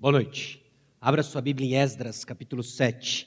Boa noite. Abra sua Bíblia em Esdras, capítulo 7.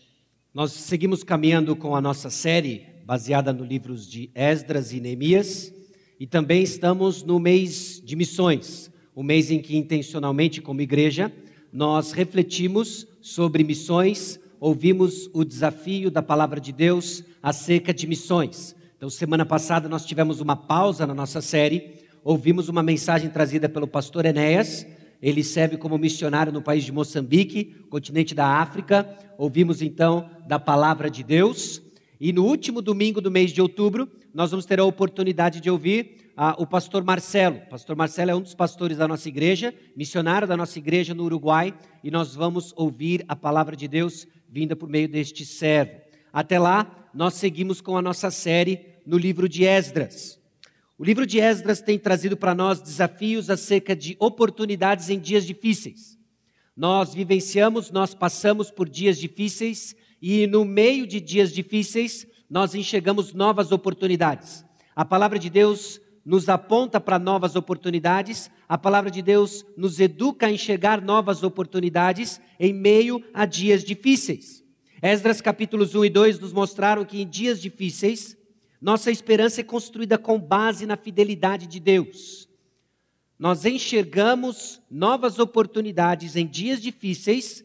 Nós seguimos caminhando com a nossa série baseada nos livros de Esdras e Neemias, e também estamos no mês de missões, o mês em que intencionalmente como igreja nós refletimos sobre missões, ouvimos o desafio da palavra de Deus acerca de missões. Então, semana passada nós tivemos uma pausa na nossa série, ouvimos uma mensagem trazida pelo pastor Enéas, ele serve como missionário no país de Moçambique, continente da África. Ouvimos então da palavra de Deus. E no último domingo do mês de outubro, nós vamos ter a oportunidade de ouvir ah, o pastor Marcelo. O pastor Marcelo é um dos pastores da nossa igreja, missionário da nossa igreja no Uruguai, e nós vamos ouvir a palavra de Deus vinda por meio deste servo. Até lá, nós seguimos com a nossa série no livro de Esdras. O livro de Esdras tem trazido para nós desafios acerca de oportunidades em dias difíceis. Nós vivenciamos, nós passamos por dias difíceis e no meio de dias difíceis nós enxergamos novas oportunidades. A palavra de Deus nos aponta para novas oportunidades, a palavra de Deus nos educa a enxergar novas oportunidades em meio a dias difíceis. Esdras capítulos 1 e 2 nos mostraram que em dias difíceis nossa esperança é construída com base na fidelidade de Deus. Nós enxergamos novas oportunidades em dias difíceis,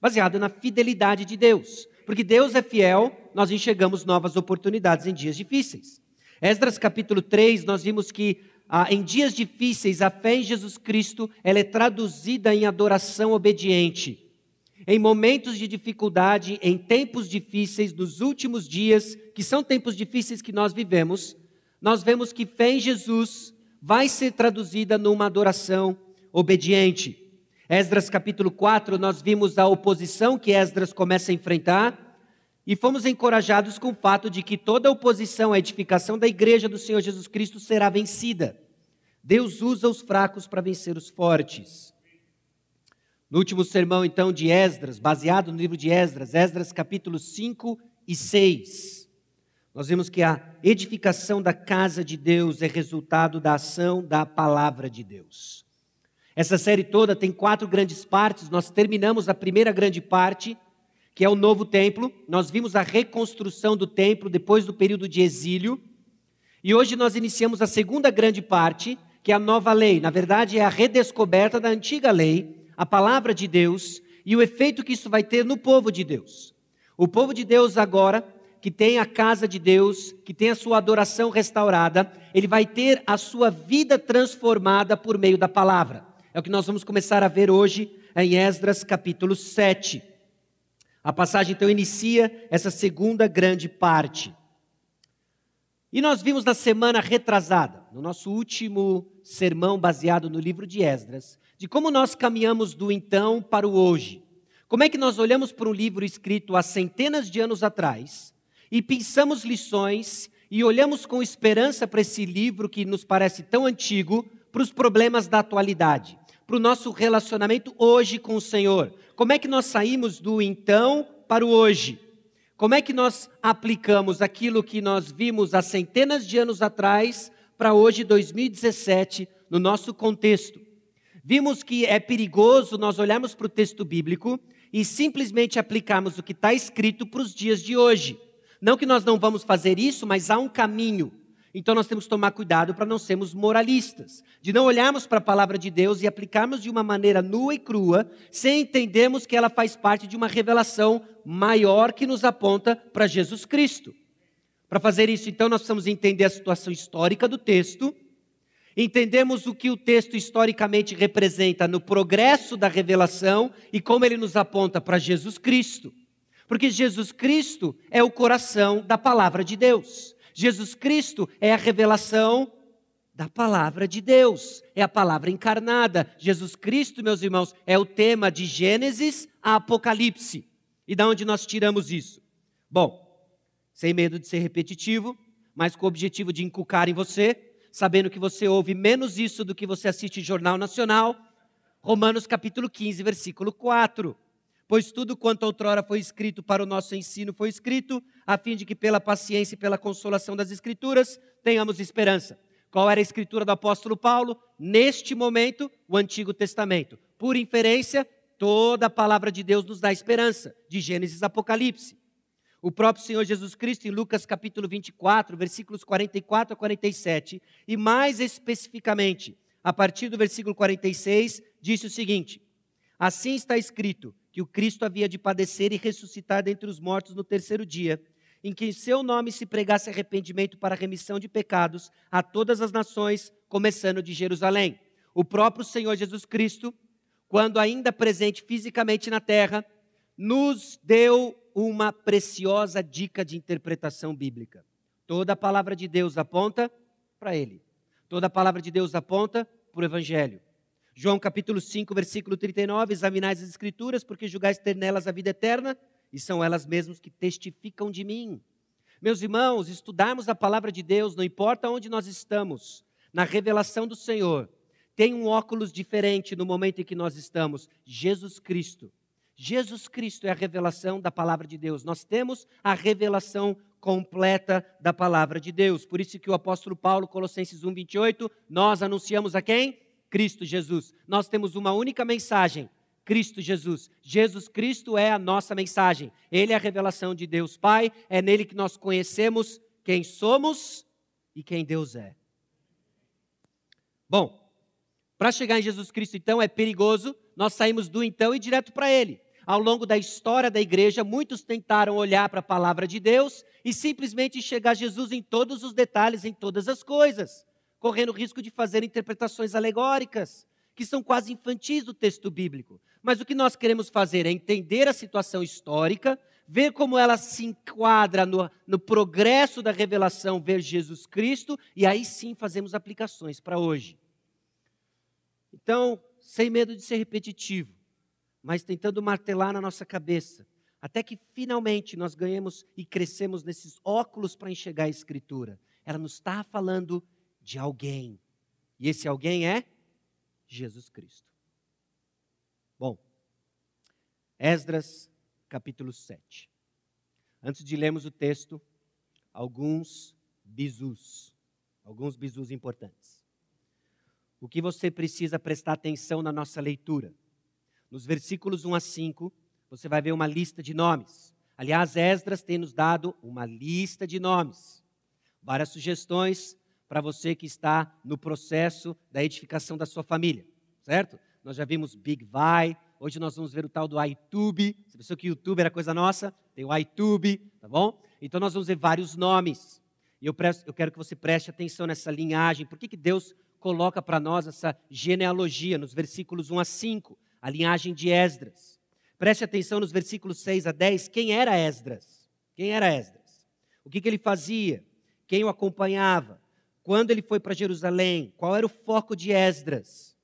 baseado na fidelidade de Deus. Porque Deus é fiel, nós enxergamos novas oportunidades em dias difíceis. Esdras capítulo 3, nós vimos que ah, em dias difíceis a fé em Jesus Cristo ela é traduzida em adoração obediente. Em momentos de dificuldade, em tempos difíceis, nos últimos dias, que são tempos difíceis que nós vivemos, nós vemos que fé em Jesus vai ser traduzida numa adoração obediente. Esdras capítulo 4, nós vimos a oposição que Esdras começa a enfrentar e fomos encorajados com o fato de que toda oposição à edificação da igreja do Senhor Jesus Cristo será vencida. Deus usa os fracos para vencer os fortes. No último sermão, então, de Esdras, baseado no livro de Esdras, Esdras capítulos 5 e 6, nós vemos que a edificação da casa de Deus é resultado da ação da palavra de Deus. Essa série toda tem quatro grandes partes. Nós terminamos a primeira grande parte, que é o novo templo. Nós vimos a reconstrução do templo depois do período de exílio. E hoje nós iniciamos a segunda grande parte, que é a nova lei. Na verdade, é a redescoberta da antiga lei a palavra de Deus e o efeito que isso vai ter no povo de Deus. O povo de Deus agora, que tem a casa de Deus, que tem a sua adoração restaurada, ele vai ter a sua vida transformada por meio da palavra. É o que nós vamos começar a ver hoje em Esdras capítulo 7. A passagem então inicia essa segunda grande parte. E nós vimos na semana retrasada, no nosso último sermão baseado no livro de Esdras, de como nós caminhamos do então para o hoje. Como é que nós olhamos para um livro escrito há centenas de anos atrás e pensamos lições e olhamos com esperança para esse livro que nos parece tão antigo, para os problemas da atualidade, para o nosso relacionamento hoje com o Senhor. Como é que nós saímos do então para o hoje? Como é que nós aplicamos aquilo que nós vimos há centenas de anos atrás para hoje, 2017, no nosso contexto? Vimos que é perigoso nós olharmos para o texto bíblico e simplesmente aplicarmos o que está escrito para os dias de hoje. Não que nós não vamos fazer isso, mas há um caminho. Então nós temos que tomar cuidado para não sermos moralistas, de não olharmos para a palavra de Deus e aplicarmos de uma maneira nua e crua, sem entendermos que ela faz parte de uma revelação maior que nos aponta para Jesus Cristo. Para fazer isso, então, nós precisamos entender a situação histórica do texto Entendemos o que o texto historicamente representa no progresso da revelação e como ele nos aponta para Jesus Cristo. Porque Jesus Cristo é o coração da palavra de Deus. Jesus Cristo é a revelação da palavra de Deus, é a palavra encarnada. Jesus Cristo, meus irmãos, é o tema de Gênesis a Apocalipse. E da onde nós tiramos isso? Bom, sem medo de ser repetitivo, mas com o objetivo de inculcar em você sabendo que você ouve menos isso do que você assiste Jornal Nacional. Romanos capítulo 15, versículo 4. Pois tudo quanto outrora foi escrito para o nosso ensino foi escrito, a fim de que pela paciência e pela consolação das Escrituras tenhamos esperança. Qual era a escritura do apóstolo Paulo? Neste momento, o Antigo Testamento. Por inferência, Toda a palavra de Deus nos dá esperança, de Gênesis a Apocalipse. O próprio Senhor Jesus Cristo, em Lucas capítulo 24, versículos 44 a 47, e mais especificamente, a partir do versículo 46, disse o seguinte: Assim está escrito que o Cristo havia de padecer e ressuscitar dentre os mortos no terceiro dia, em que em seu nome se pregasse arrependimento para remissão de pecados a todas as nações, começando de Jerusalém. O próprio Senhor Jesus Cristo, quando ainda presente fisicamente na terra, nos deu uma preciosa dica de interpretação bíblica. Toda a palavra de Deus aponta para ele. Toda a palavra de Deus aponta para o Evangelho. João capítulo 5, versículo 39, examinais as escrituras, porque julgais ter nelas a vida eterna, e são elas mesmas que testificam de mim. Meus irmãos, estudarmos a palavra de Deus, não importa onde nós estamos, na revelação do Senhor, tem um óculos diferente no momento em que nós estamos, Jesus Cristo. Jesus Cristo é a revelação da palavra de Deus. Nós temos a revelação completa da palavra de Deus. Por isso que o apóstolo Paulo, Colossenses 1, 28, nós anunciamos a quem? Cristo Jesus. Nós temos uma única mensagem: Cristo Jesus. Jesus Cristo é a nossa mensagem. Ele é a revelação de Deus Pai. É nele que nós conhecemos quem somos e quem Deus é. Bom, para chegar em Jesus Cristo, então, é perigoso nós saímos do então e direto para ele. Ao longo da história da igreja, muitos tentaram olhar para a palavra de Deus e simplesmente a Jesus em todos os detalhes, em todas as coisas correndo o risco de fazer interpretações alegóricas, que são quase infantis do texto bíblico. Mas o que nós queremos fazer é entender a situação histórica, ver como ela se enquadra no, no progresso da revelação, ver Jesus Cristo, e aí sim fazemos aplicações para hoje. Então, sem medo de ser repetitivo, mas tentando martelar na nossa cabeça, até que finalmente nós ganhemos e crescemos nesses óculos para enxergar a Escritura. Ela nos está falando de alguém. E esse alguém é Jesus Cristo. Bom, Esdras capítulo 7. Antes de lermos o texto, alguns bisus, alguns bisus importantes. O que você precisa prestar atenção na nossa leitura? Nos versículos 1 a 5, você vai ver uma lista de nomes. Aliás, Esdras tem nos dado uma lista de nomes. Várias sugestões para você que está no processo da edificação da sua família, certo? Nós já vimos Big Vai, hoje nós vamos ver o tal do iTube. Você pensou que YouTube era coisa nossa? Tem o iTube, tá bom? Então nós vamos ver vários nomes. E eu, presto, eu quero que você preste atenção nessa linhagem. Por que, que Deus coloca para nós essa genealogia nos versículos 1 a 5, a linhagem de Esdras? Preste atenção nos versículos 6 a 10. Quem era Esdras? Quem era Esdras? O que, que ele fazia? Quem o acompanhava? quando ele foi para Jerusalém, qual era o foco de Esdras.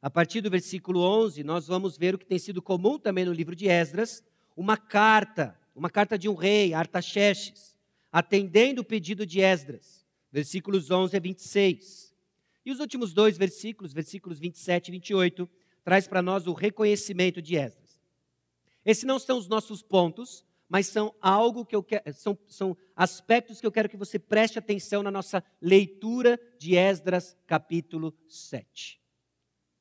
A partir do versículo 11, nós vamos ver o que tem sido comum também no livro de Esdras, uma carta, uma carta de um rei, Artaxerxes, atendendo o pedido de Esdras, versículos 11 a 26. E os últimos dois versículos, versículos 27 e 28, traz para nós o reconhecimento de Esdras. Esses não são os nossos pontos, mas são algo que eu quero, são, são aspectos que eu quero que você preste atenção na nossa leitura de Esdras, capítulo 7.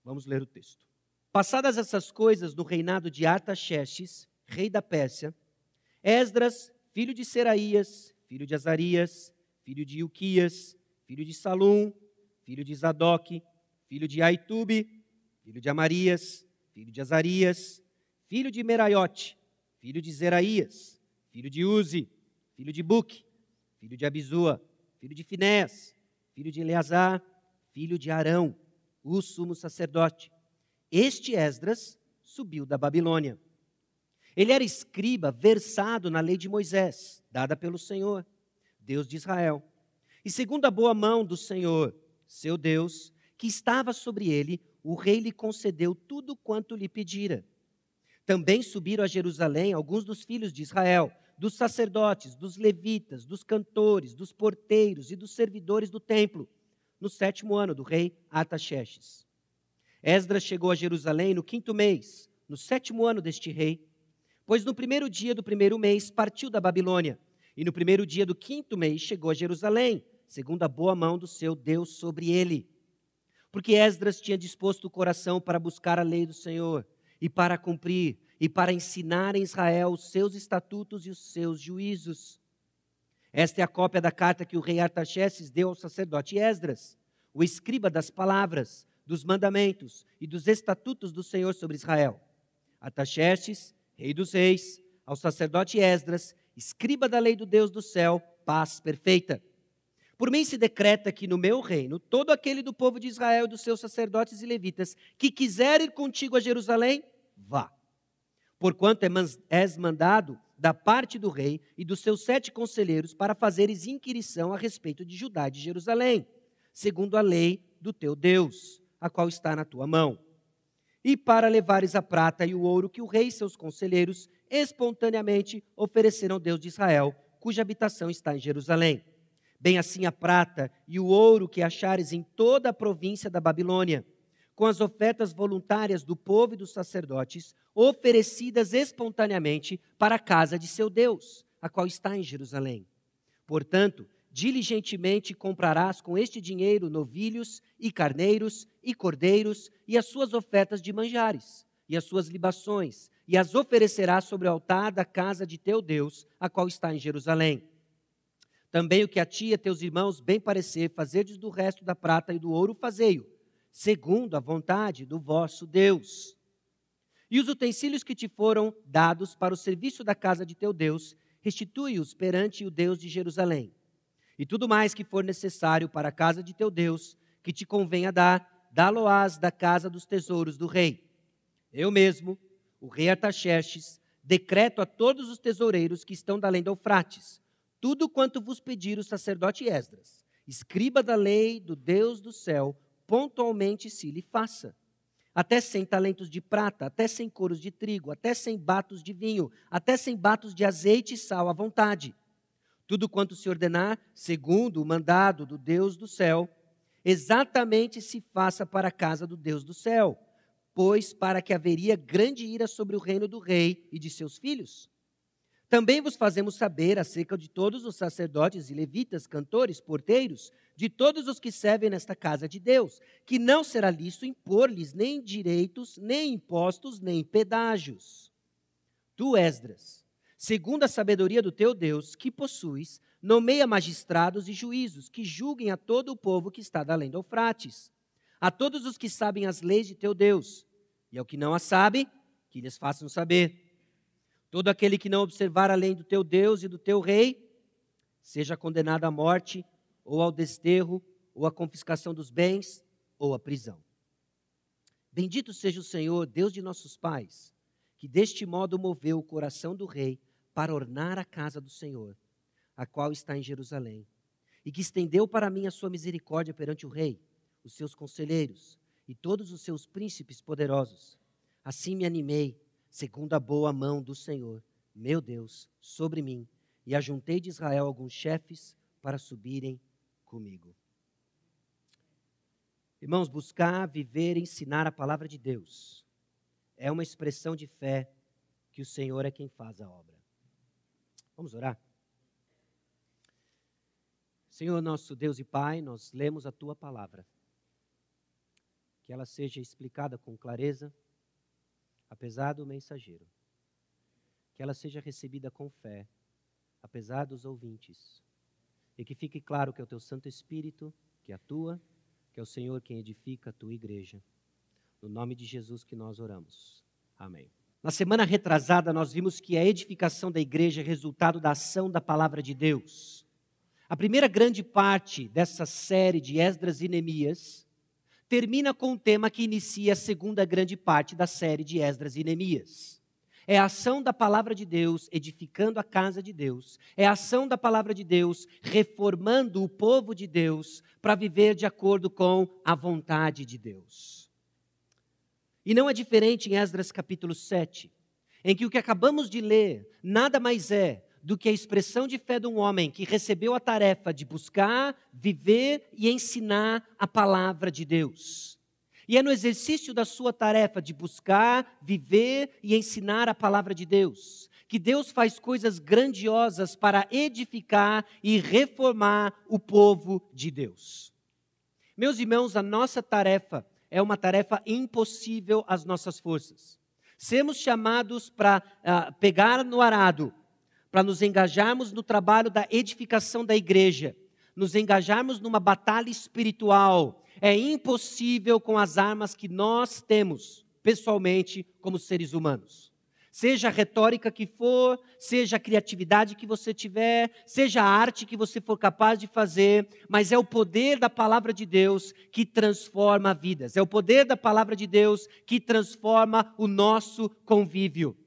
Vamos ler o texto. Passadas essas coisas no reinado de Artaxerxes, rei da Pérsia, Esdras, filho de Seraías, filho de Azarias, filho de Ilquias, filho de Salum, filho de Zadok, filho de Aitube, filho de Amarias, filho de Azarias, filho de Meraiote, filho de Zeraías, filho de Uzi, filho de Buque, filho de Abizua, filho de Finés, filho de Eleazar, filho de Arão, o sumo sacerdote. Este Esdras subiu da Babilônia. Ele era escriba versado na lei de Moisés, dada pelo Senhor, Deus de Israel. E segundo a boa mão do Senhor, seu Deus, que estava sobre ele, o rei lhe concedeu tudo quanto lhe pedira. Também subiram a Jerusalém alguns dos filhos de Israel, dos sacerdotes, dos levitas, dos cantores, dos porteiros e dos servidores do templo, no sétimo ano do rei Artaxerxes. Esdras chegou a Jerusalém no quinto mês, no sétimo ano deste rei, pois no primeiro dia do primeiro mês partiu da Babilônia, e no primeiro dia do quinto mês chegou a Jerusalém, segundo a boa mão do seu Deus sobre ele. Porque Esdras tinha disposto o coração para buscar a lei do Senhor e para cumprir e para ensinar em Israel os seus estatutos e os seus juízos. Esta é a cópia da carta que o rei Artaxerxes deu ao sacerdote Esdras, o escriba das palavras, dos mandamentos e dos estatutos do Senhor sobre Israel. Artaxerxes, rei dos reis, ao sacerdote Esdras, escriba da lei do Deus do céu, paz perfeita. Por mim se decreta que no meu reino, todo aquele do povo de Israel dos seus sacerdotes e levitas que quiser ir contigo a Jerusalém, vá. Porquanto é és mandado da parte do rei e dos seus sete conselheiros para fazeres inquirição a respeito de Judá e de Jerusalém, segundo a lei do teu Deus, a qual está na tua mão. E para levares a prata e o ouro que o rei e seus conselheiros espontaneamente ofereceram ao Deus de Israel, cuja habitação está em Jerusalém. Bem assim a prata e o ouro que achares em toda a província da Babilônia, com as ofertas voluntárias do povo e dos sacerdotes, oferecidas espontaneamente para a casa de seu Deus, a qual está em Jerusalém. Portanto, diligentemente comprarás com este dinheiro novilhos e carneiros e cordeiros e as suas ofertas de manjares e as suas libações e as oferecerás sobre o altar da casa de teu Deus, a qual está em Jerusalém. Também o que a ti e teus irmãos bem parecer, fazerdes do resto da prata e do ouro, fazei-o, segundo a vontade do vosso Deus. E os utensílios que te foram dados para o serviço da casa de teu Deus, restitui-os perante o Deus de Jerusalém. E tudo mais que for necessário para a casa de teu Deus, que te convenha dar, dá-lo-ás da casa dos tesouros do rei. Eu mesmo, o rei Artaxerxes, decreto a todos os tesoureiros que estão da além do Eufrates, tudo quanto vos pedir o sacerdote Esdras, escriba da lei do Deus do céu, pontualmente se lhe faça. Até cem talentos de prata, até cem coros de trigo, até cem batos de vinho, até cem batos de azeite e sal à vontade. Tudo quanto se ordenar, segundo o mandado do Deus do céu, exatamente se faça para a casa do Deus do céu, pois para que haveria grande ira sobre o reino do rei e de seus filhos. Também vos fazemos saber acerca de todos os sacerdotes e levitas, cantores, porteiros, de todos os que servem nesta casa de Deus, que não será lícito impor-lhes nem direitos, nem impostos, nem pedágios. Tu, Esdras, segundo a sabedoria do teu Deus, que possuis, nomeia magistrados e juízos, que julguem a todo o povo que está da além do Eufrates, a todos os que sabem as leis de teu Deus, e ao que não as sabe, que lhes façam saber Todo aquele que não observar a lei do teu Deus e do teu rei, seja condenado à morte, ou ao desterro, ou à confiscação dos bens, ou à prisão. Bendito seja o Senhor, Deus de nossos pais, que deste modo moveu o coração do rei para ornar a casa do Senhor, a qual está em Jerusalém, e que estendeu para mim a sua misericórdia perante o rei, os seus conselheiros e todos os seus príncipes poderosos. Assim me animei segundo a boa mão do Senhor, meu Deus, sobre mim, e ajuntei de Israel alguns chefes para subirem comigo. Irmãos, buscar, viver, ensinar a palavra de Deus é uma expressão de fé que o Senhor é quem faz a obra. Vamos orar? Senhor, nosso Deus e Pai, nós lemos a tua palavra. Que ela seja explicada com clareza apesar do mensageiro. Que ela seja recebida com fé, apesar dos ouvintes. E que fique claro que é o teu Santo Espírito que atua, que é o Senhor quem edifica a tua igreja. No nome de Jesus que nós oramos. Amém. Na semana retrasada, nós vimos que a edificação da igreja é resultado da ação da palavra de Deus. A primeira grande parte dessa série de Esdras e Neemias termina com um tema que inicia a segunda grande parte da série de Esdras e Neemias. É a ação da palavra de Deus edificando a casa de Deus. É a ação da palavra de Deus reformando o povo de Deus para viver de acordo com a vontade de Deus. E não é diferente em Esdras capítulo 7, em que o que acabamos de ler nada mais é do que a expressão de fé de um homem que recebeu a tarefa de buscar, viver e ensinar a palavra de Deus. E é no exercício da sua tarefa de buscar, viver e ensinar a palavra de Deus que Deus faz coisas grandiosas para edificar e reformar o povo de Deus. Meus irmãos, a nossa tarefa é uma tarefa impossível às nossas forças. sermos chamados para uh, pegar no arado, para nos engajarmos no trabalho da edificação da igreja, nos engajarmos numa batalha espiritual, é impossível com as armas que nós temos, pessoalmente, como seres humanos. Seja a retórica que for, seja a criatividade que você tiver, seja a arte que você for capaz de fazer, mas é o poder da palavra de Deus que transforma vidas. É o poder da palavra de Deus que transforma o nosso convívio.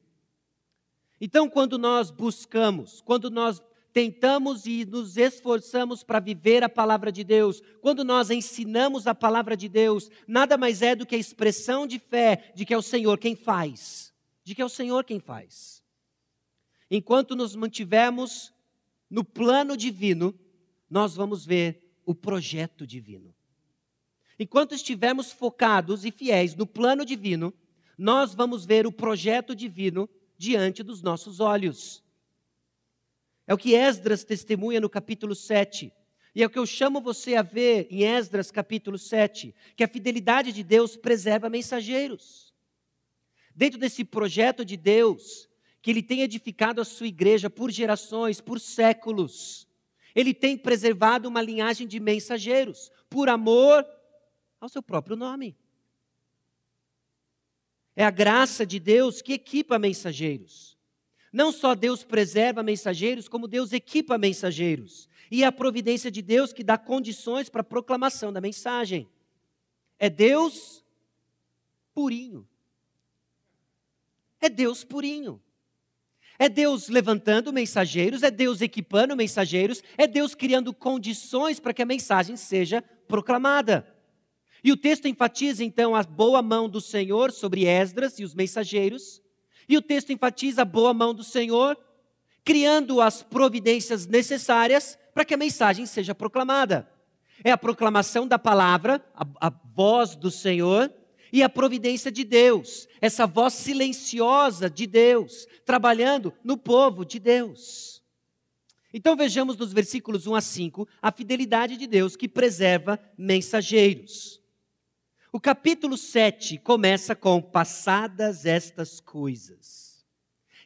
Então, quando nós buscamos, quando nós tentamos e nos esforçamos para viver a palavra de Deus, quando nós ensinamos a palavra de Deus, nada mais é do que a expressão de fé de que é o Senhor quem faz de que é o Senhor quem faz. Enquanto nos mantivermos no plano divino, nós vamos ver o projeto divino. Enquanto estivermos focados e fiéis no plano divino, nós vamos ver o projeto divino diante dos nossos olhos. É o que Esdras testemunha no capítulo 7. E é o que eu chamo você a ver em Esdras capítulo 7, que a fidelidade de Deus preserva mensageiros dentro desse projeto de Deus, que Ele tem edificado a sua igreja por gerações, por séculos. Ele tem preservado uma linhagem de mensageiros, por amor ao seu próprio nome. É a graça de Deus que equipa mensageiros. Não só Deus preserva mensageiros, como Deus equipa mensageiros. E é a providência de Deus que dá condições para a proclamação da mensagem. É Deus purinho. É Deus purinho. É Deus levantando mensageiros, é Deus equipando mensageiros, é Deus criando condições para que a mensagem seja proclamada. E o texto enfatiza então a boa mão do Senhor sobre Esdras e os mensageiros, e o texto enfatiza a boa mão do Senhor, criando as providências necessárias para que a mensagem seja proclamada. É a proclamação da palavra, a, a voz do Senhor, e a providência de Deus, essa voz silenciosa de Deus, trabalhando no povo de Deus. Então vejamos nos versículos 1 a 5 a fidelidade de Deus que preserva mensageiros. O capítulo 7 começa com passadas estas coisas.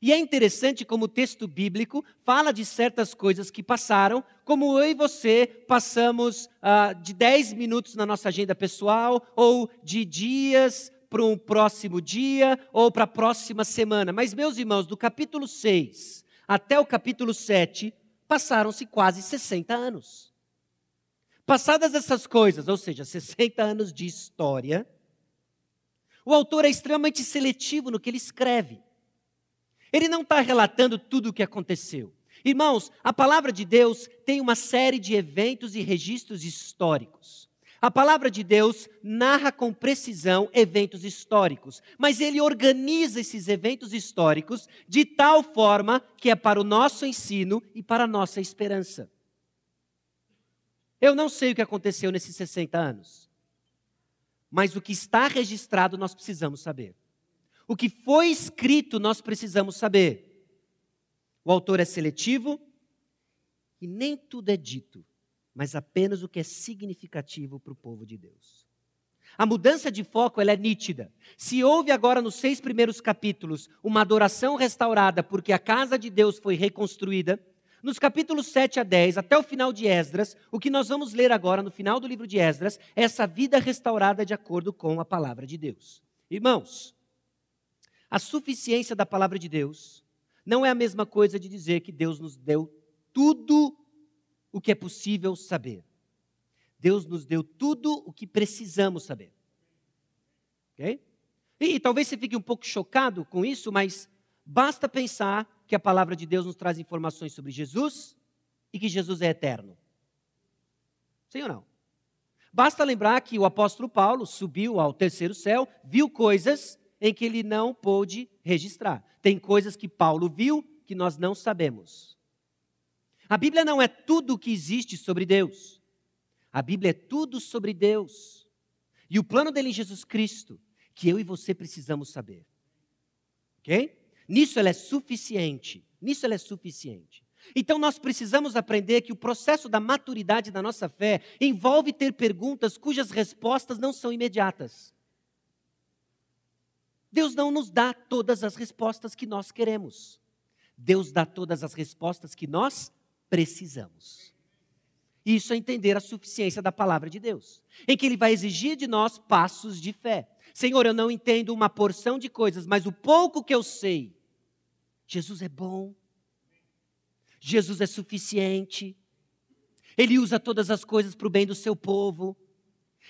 E é interessante como o texto bíblico fala de certas coisas que passaram, como eu e você passamos ah, de 10 minutos na nossa agenda pessoal, ou de dias para um próximo dia, ou para a próxima semana. Mas, meus irmãos, do capítulo 6 até o capítulo 7, passaram-se quase 60 anos. Passadas essas coisas, ou seja, 60 anos de história, o autor é extremamente seletivo no que ele escreve. Ele não está relatando tudo o que aconteceu. Irmãos, a palavra de Deus tem uma série de eventos e registros históricos. A palavra de Deus narra com precisão eventos históricos, mas ele organiza esses eventos históricos de tal forma que é para o nosso ensino e para a nossa esperança. Eu não sei o que aconteceu nesses 60 anos, mas o que está registrado nós precisamos saber. O que foi escrito nós precisamos saber. O autor é seletivo e nem tudo é dito, mas apenas o que é significativo para o povo de Deus. A mudança de foco ela é nítida. Se houve agora nos seis primeiros capítulos uma adoração restaurada porque a casa de Deus foi reconstruída, nos capítulos 7 a 10, até o final de Esdras, o que nós vamos ler agora no final do livro de Esdras é essa vida restaurada de acordo com a palavra de Deus. Irmãos, a suficiência da palavra de Deus não é a mesma coisa de dizer que Deus nos deu tudo o que é possível saber. Deus nos deu tudo o que precisamos saber. Ok? E, e talvez você fique um pouco chocado com isso, mas basta pensar que a palavra de Deus nos traz informações sobre Jesus e que Jesus é eterno. Sim ou não? Basta lembrar que o apóstolo Paulo subiu ao terceiro céu, viu coisas em que ele não pôde registrar. Tem coisas que Paulo viu que nós não sabemos. A Bíblia não é tudo o que existe sobre Deus. A Bíblia é tudo sobre Deus. E o plano dele em Jesus Cristo, que eu e você precisamos saber. Ok? Nisso ela é suficiente. Nisso ela é suficiente. Então nós precisamos aprender que o processo da maturidade da nossa fé envolve ter perguntas cujas respostas não são imediatas. Deus não nos dá todas as respostas que nós queremos. Deus dá todas as respostas que nós precisamos. Isso é entender a suficiência da palavra de Deus, em que Ele vai exigir de nós passos de fé. Senhor, eu não entendo uma porção de coisas, mas o pouco que eu sei, Jesus é bom, Jesus é suficiente, Ele usa todas as coisas para o bem do seu povo,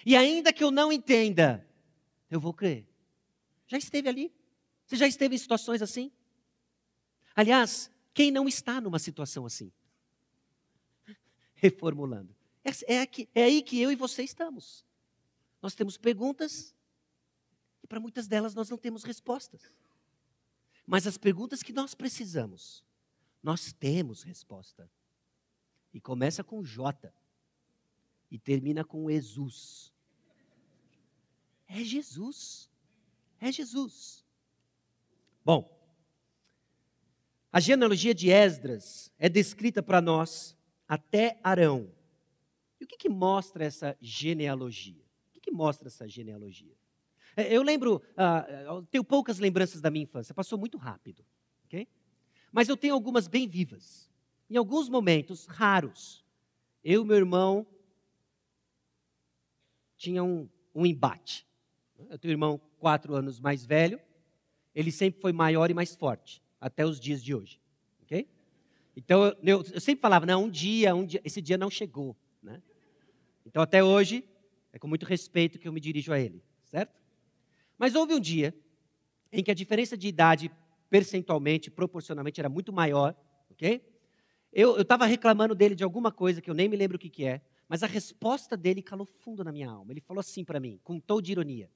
e ainda que eu não entenda, eu vou crer. Já esteve ali? Você já esteve em situações assim? Aliás, quem não está numa situação assim? Reformulando. É, é, aqui, é aí que eu e você estamos. Nós temos perguntas e para muitas delas nós não temos respostas. Mas as perguntas que nós precisamos, nós temos resposta. E começa com J e termina com Jesus. É Jesus. É Jesus. Bom, a genealogia de Esdras é descrita para nós até Arão. E o que, que mostra essa genealogia? O que, que mostra essa genealogia? Eu lembro, uh, tenho poucas lembranças da minha infância, passou muito rápido, ok? Mas eu tenho algumas bem vivas. Em alguns momentos raros, eu e meu irmão tinha um, um embate. Eu tenho um irmão quatro anos mais velho, ele sempre foi maior e mais forte, até os dias de hoje, ok? Então eu, eu, eu sempre falava, não, um dia, um dia, esse dia não chegou, né? Então até hoje é com muito respeito que eu me dirijo a ele, certo? Mas houve um dia em que a diferença de idade, percentualmente, proporcionalmente, era muito maior, ok? Eu estava reclamando dele de alguma coisa que eu nem me lembro o que, que é, mas a resposta dele calou fundo na minha alma. Ele falou assim para mim, com um tom de ironia: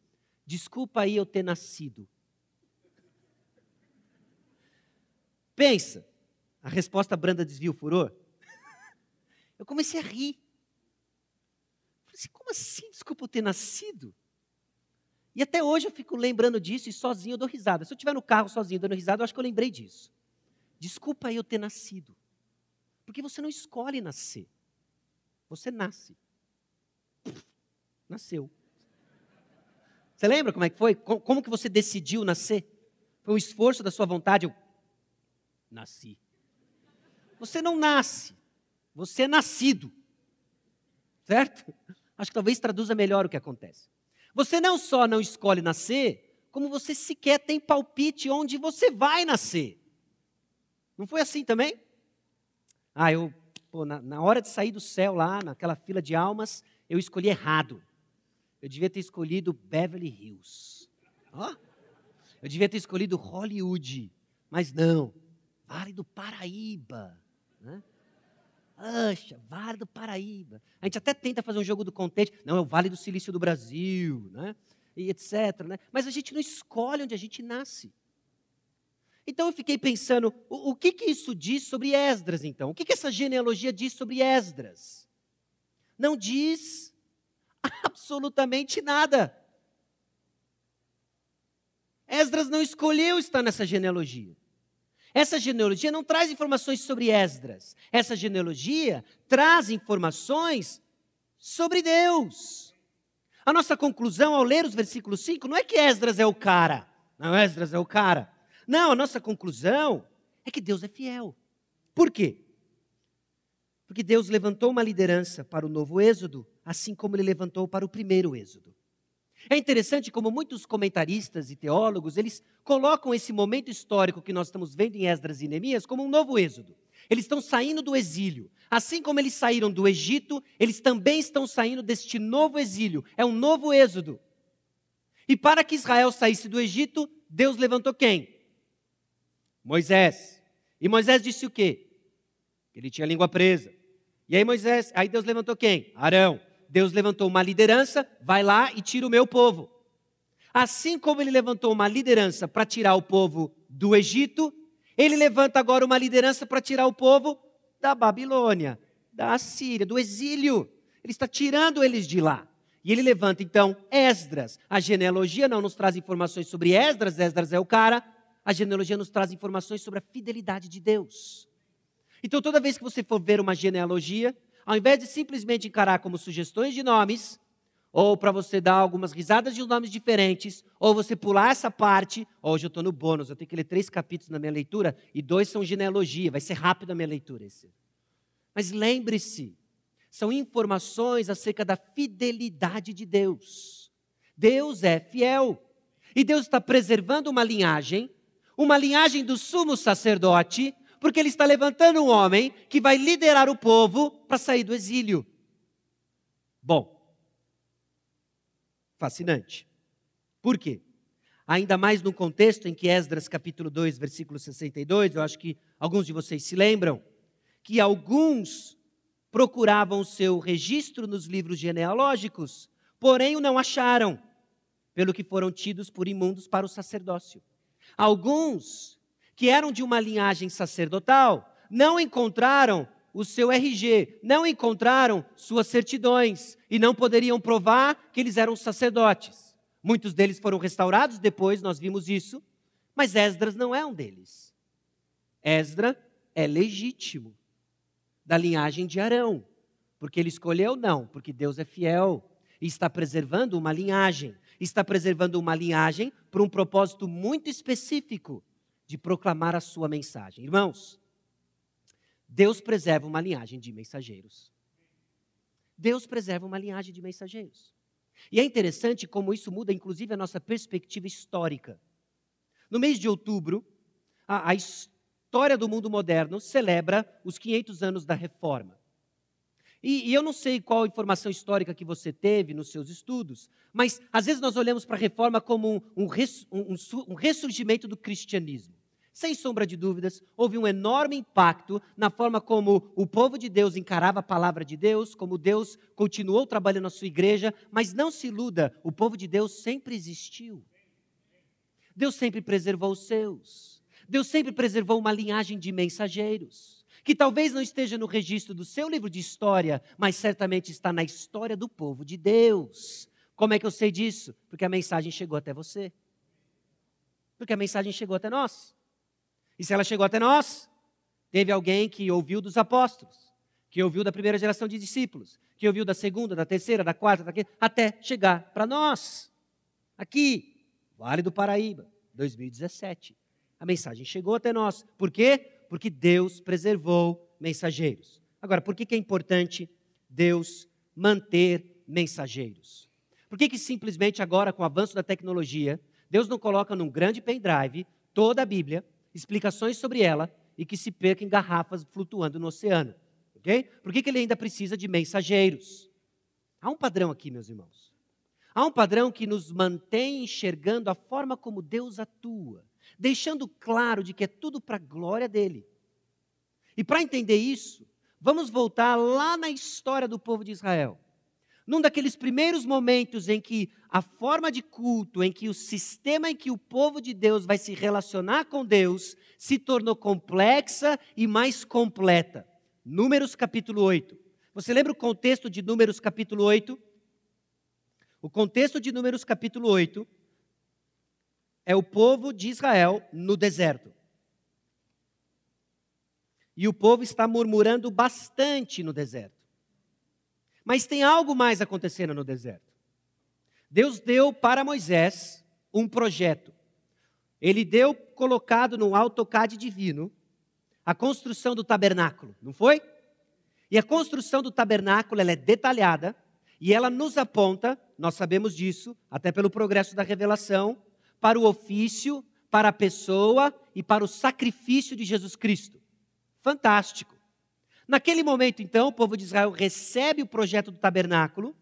Desculpa aí eu ter nascido. Pensa, a resposta branda desvia o furor? Eu comecei a rir. Falei assim, como assim, desculpa eu ter nascido? E até hoje eu fico lembrando disso e sozinho eu dou risada. Se eu estiver no carro sozinho dando risada, eu acho que eu lembrei disso. Desculpa eu ter nascido. Porque você não escolhe nascer. Você nasce. Nasceu. Você lembra como é que foi? Como que você decidiu nascer? Foi um esforço da sua vontade? Eu nasci. Você não nasce. Você é nascido. Certo? Acho que talvez traduza melhor o que acontece. Você não só não escolhe nascer, como você sequer tem palpite onde você vai nascer. Não foi assim também? Ah, eu, pô, na, na hora de sair do céu lá, naquela fila de almas, eu escolhi errado. Eu devia ter escolhido Beverly Hills. Eu devia ter escolhido Hollywood. Mas não. Vale do Paraíba. Né? Acha, Vale do Paraíba. A gente até tenta fazer um jogo do contente. Não, é o Vale do Silício do Brasil, né? E etc. Né? Mas a gente não escolhe onde a gente nasce. Então eu fiquei pensando, o, o que, que isso diz sobre Esdras, então? O que, que essa genealogia diz sobre Esdras? Não diz absolutamente nada. Esdras não escolheu estar nessa genealogia. Essa genealogia não traz informações sobre Esdras. Essa genealogia traz informações sobre Deus. A nossa conclusão ao ler os versículos 5 não é que Esdras é o cara. Não, Esdras é o cara. Não, a nossa conclusão é que Deus é fiel. Por quê? Porque Deus levantou uma liderança para o novo êxodo, assim como ele levantou para o primeiro êxodo. É interessante como muitos comentaristas e teólogos, eles colocam esse momento histórico que nós estamos vendo em Esdras e Neemias como um novo êxodo. Eles estão saindo do exílio. Assim como eles saíram do Egito, eles também estão saindo deste novo exílio. É um novo êxodo. E para que Israel saísse do Egito, Deus levantou quem? Moisés. E Moisés disse o quê? Ele tinha a língua presa. E aí Moisés, aí Deus levantou quem? Arão. Deus levantou uma liderança, vai lá e tira o meu povo. Assim como ele levantou uma liderança para tirar o povo do Egito, ele levanta agora uma liderança para tirar o povo da Babilônia, da Assíria, do exílio. Ele está tirando eles de lá. E ele levanta então Esdras. A genealogia não nos traz informações sobre Esdras, Esdras é o cara. A genealogia nos traz informações sobre a fidelidade de Deus. Então, toda vez que você for ver uma genealogia, ao invés de simplesmente encarar como sugestões de nomes, ou para você dar algumas risadas de nomes diferentes, ou você pular essa parte. Hoje eu estou no bônus, eu tenho que ler três capítulos na minha leitura e dois são genealogia, vai ser rápido a minha leitura esse. Mas lembre-se, são informações acerca da fidelidade de Deus. Deus é fiel. E Deus está preservando uma linhagem, uma linhagem do sumo sacerdote, porque Ele está levantando um homem que vai liderar o povo para sair do exílio. Bom, fascinante. Por quê? Ainda mais no contexto em que Esdras capítulo 2, versículo 62, eu acho que alguns de vocês se lembram, que alguns procuravam seu registro nos livros genealógicos, porém o não acharam, pelo que foram tidos por imundos para o sacerdócio. Alguns, que eram de uma linhagem sacerdotal, não encontraram o seu RG, não encontraram suas certidões e não poderiam provar que eles eram sacerdotes. Muitos deles foram restaurados depois, nós vimos isso, mas Esdras não é um deles. Esdra é legítimo, da linhagem de Arão, porque ele escolheu não, porque Deus é fiel e está preservando uma linhagem, está preservando uma linhagem para um propósito muito específico de proclamar a sua mensagem. Irmãos, Deus preserva uma linhagem de mensageiros. Deus preserva uma linhagem de mensageiros. E é interessante como isso muda, inclusive, a nossa perspectiva histórica. No mês de outubro, a, a história do mundo moderno celebra os 500 anos da reforma. E, e, eu não sei qual informação histórica que você teve nos seus estudos, mas às vezes nós olhamos para a reforma como um, um, um, um ressurgimento do cristianismo. Sem sombra de dúvidas, houve um enorme impacto na forma como o povo de Deus encarava a palavra de Deus, como Deus continuou trabalhando na sua igreja, mas não se iluda, o povo de Deus sempre existiu. Deus sempre preservou os seus. Deus sempre preservou uma linhagem de mensageiros, que talvez não esteja no registro do seu livro de história, mas certamente está na história do povo de Deus. Como é que eu sei disso? Porque a mensagem chegou até você. Porque a mensagem chegou até nós. E se ela chegou até nós, teve alguém que ouviu dos apóstolos, que ouviu da primeira geração de discípulos, que ouviu da segunda, da terceira, da quarta, da quinta, até chegar para nós. Aqui, Vale do Paraíba, 2017. A mensagem chegou até nós. Por quê? Porque Deus preservou mensageiros. Agora, por que, é importante Deus manter mensageiros? Por que, que simplesmente agora, com o avanço da tecnologia, Deus não coloca num grande pendrive toda a Bíblia explicações sobre ela e que se perca em garrafas flutuando no oceano. ok? Por que, que ele ainda precisa de mensageiros? Há um padrão aqui, meus irmãos. Há um padrão que nos mantém enxergando a forma como Deus atua, deixando claro de que é tudo para a glória dele. E para entender isso, vamos voltar lá na história do povo de Israel num daqueles primeiros momentos em que a forma de culto, em que o sistema em que o povo de Deus vai se relacionar com Deus se tornou complexa e mais completa. Números capítulo 8. Você lembra o contexto de Números capítulo 8? O contexto de Números capítulo 8 é o povo de Israel no deserto. E o povo está murmurando bastante no deserto. Mas tem algo mais acontecendo no deserto. Deus deu para Moisés um projeto. Ele deu colocado no AutoCAD divino a construção do tabernáculo, não foi? E a construção do tabernáculo ela é detalhada e ela nos aponta, nós sabemos disso, até pelo progresso da revelação, para o ofício, para a pessoa e para o sacrifício de Jesus Cristo. Fantástico. Naquele momento, então, o povo de Israel recebe o projeto do tabernáculo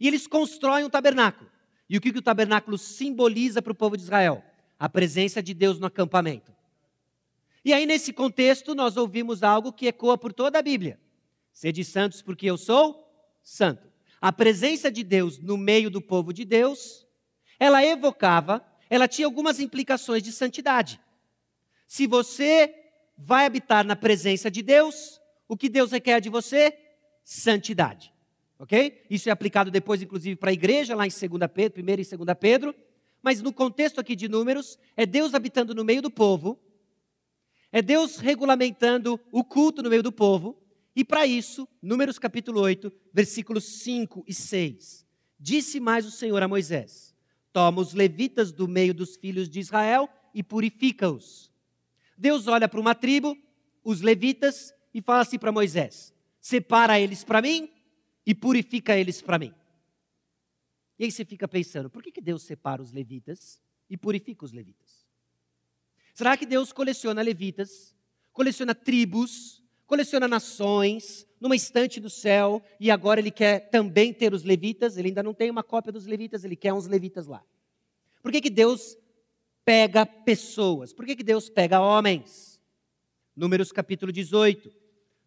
e eles constroem um tabernáculo. E o que, que o tabernáculo simboliza para o povo de Israel? A presença de Deus no acampamento. E aí, nesse contexto, nós ouvimos algo que ecoa por toda a Bíblia: Sede santos, porque eu sou santo. A presença de Deus no meio do povo de Deus, ela evocava, ela tinha algumas implicações de santidade. Se você vai habitar na presença de Deus, o que Deus requer de você? Santidade. Ok? Isso é aplicado depois, inclusive, para a igreja, lá em 2 Pedro, 1 e 2 Pedro. Mas no contexto aqui de números, é Deus habitando no meio do povo, é Deus regulamentando o culto no meio do povo, e para isso, Números capítulo 8, versículos 5 e 6. Disse mais o Senhor a Moisés: Toma os levitas do meio dos filhos de Israel e purifica-os. Deus olha para uma tribo, os levitas, e fala assim para Moisés: Separa eles para mim e purifica eles para mim. E aí você fica pensando: por que, que Deus separa os levitas e purifica os levitas? Será que Deus coleciona levitas, coleciona tribos, coleciona nações numa estante do céu e agora ele quer também ter os levitas? Ele ainda não tem uma cópia dos levitas, ele quer uns levitas lá. Por que, que Deus pega pessoas? Por que, que Deus pega homens? Números capítulo 18,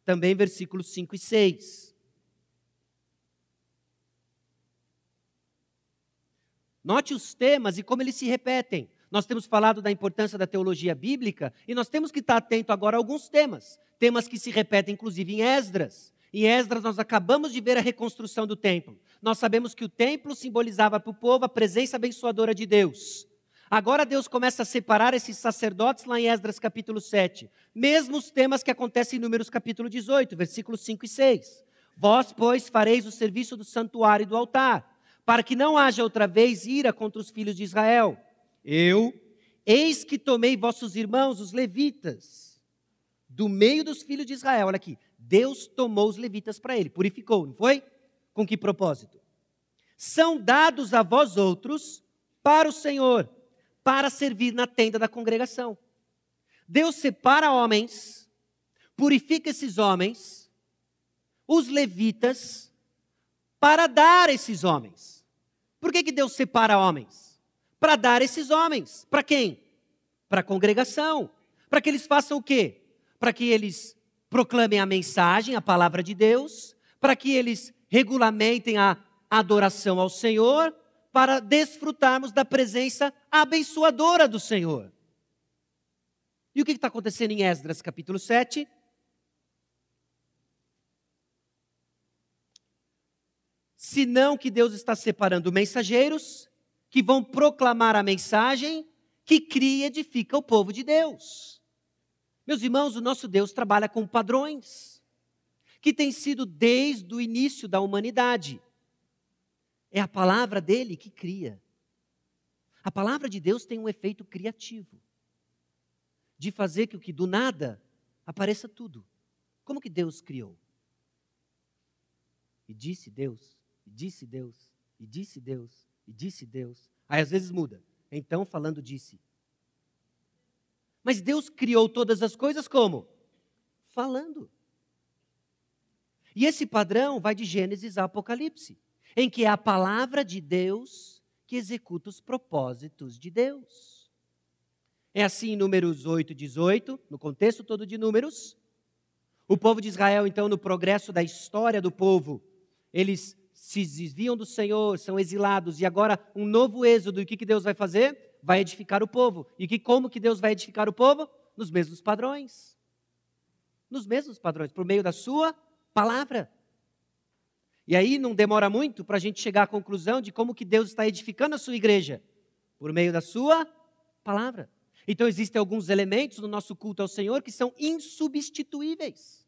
também versículos 5 e 6. Note os temas e como eles se repetem. Nós temos falado da importância da teologia bíblica e nós temos que estar atento agora a alguns temas. Temas que se repetem, inclusive, em Esdras. Em Esdras, nós acabamos de ver a reconstrução do templo. Nós sabemos que o templo simbolizava para o povo a presença abençoadora de Deus. Agora Deus começa a separar esses sacerdotes lá em Esdras capítulo 7. Mesmos temas que acontecem em Números capítulo 18, versículos 5 e 6. Vós, pois, fareis o serviço do santuário e do altar para que não haja outra vez ira contra os filhos de Israel. Eu, eis que tomei vossos irmãos, os levitas, do meio dos filhos de Israel. Olha aqui, Deus tomou os levitas para ele, purificou, não foi? Com que propósito? São dados a vós outros para o Senhor, para servir na tenda da congregação. Deus separa homens, purifica esses homens, os levitas, para dar esses homens. Por que, que Deus separa homens? Para dar esses homens. Para quem? Para a congregação. Para que eles façam o quê? Para que eles proclamem a mensagem, a palavra de Deus, para que eles regulamentem a adoração ao Senhor, para desfrutarmos da presença abençoadora do Senhor. E o que está acontecendo em Esdras capítulo 7? senão que Deus está separando mensageiros que vão proclamar a mensagem que cria e edifica o povo de Deus. Meus irmãos, o nosso Deus trabalha com padrões que tem sido desde o início da humanidade. É a palavra dele que cria. A palavra de Deus tem um efeito criativo de fazer que o que do nada apareça tudo. Como que Deus criou? E disse Deus: e disse Deus, e disse Deus, e disse Deus. Aí às vezes muda. Então, falando, disse. Mas Deus criou todas as coisas como? Falando. E esse padrão vai de Gênesis a Apocalipse, em que é a palavra de Deus que executa os propósitos de Deus. É assim em Números 8, 18, no contexto todo de Números. O povo de Israel, então, no progresso da história do povo, eles se desviam do Senhor, são exilados, e agora um novo êxodo, e o que, que Deus vai fazer? Vai edificar o povo. E que, como que Deus vai edificar o povo? Nos mesmos padrões. Nos mesmos padrões, por meio da sua palavra. E aí não demora muito para a gente chegar à conclusão de como que Deus está edificando a sua igreja. Por meio da sua palavra. Então existem alguns elementos no nosso culto ao Senhor que são insubstituíveis.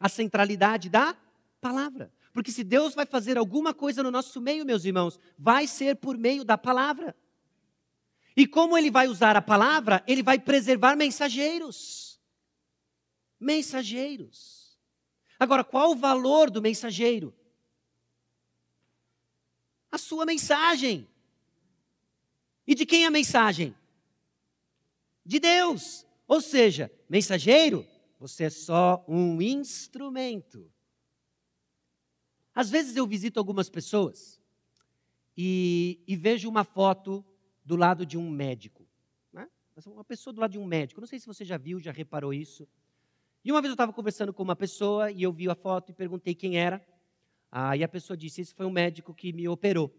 A centralidade da palavra. Porque se Deus vai fazer alguma coisa no nosso meio, meus irmãos, vai ser por meio da palavra. E como ele vai usar a palavra, ele vai preservar mensageiros. Mensageiros. Agora, qual o valor do mensageiro? A sua mensagem. E de quem é a mensagem? De Deus. Ou seja, mensageiro, você é só um instrumento. Às vezes eu visito algumas pessoas e, e vejo uma foto do lado de um médico. Né? Uma pessoa do lado de um médico. Não sei se você já viu, já reparou isso. E uma vez eu estava conversando com uma pessoa e eu vi a foto e perguntei quem era. Ah, e a pessoa disse: Esse foi um médico que me operou.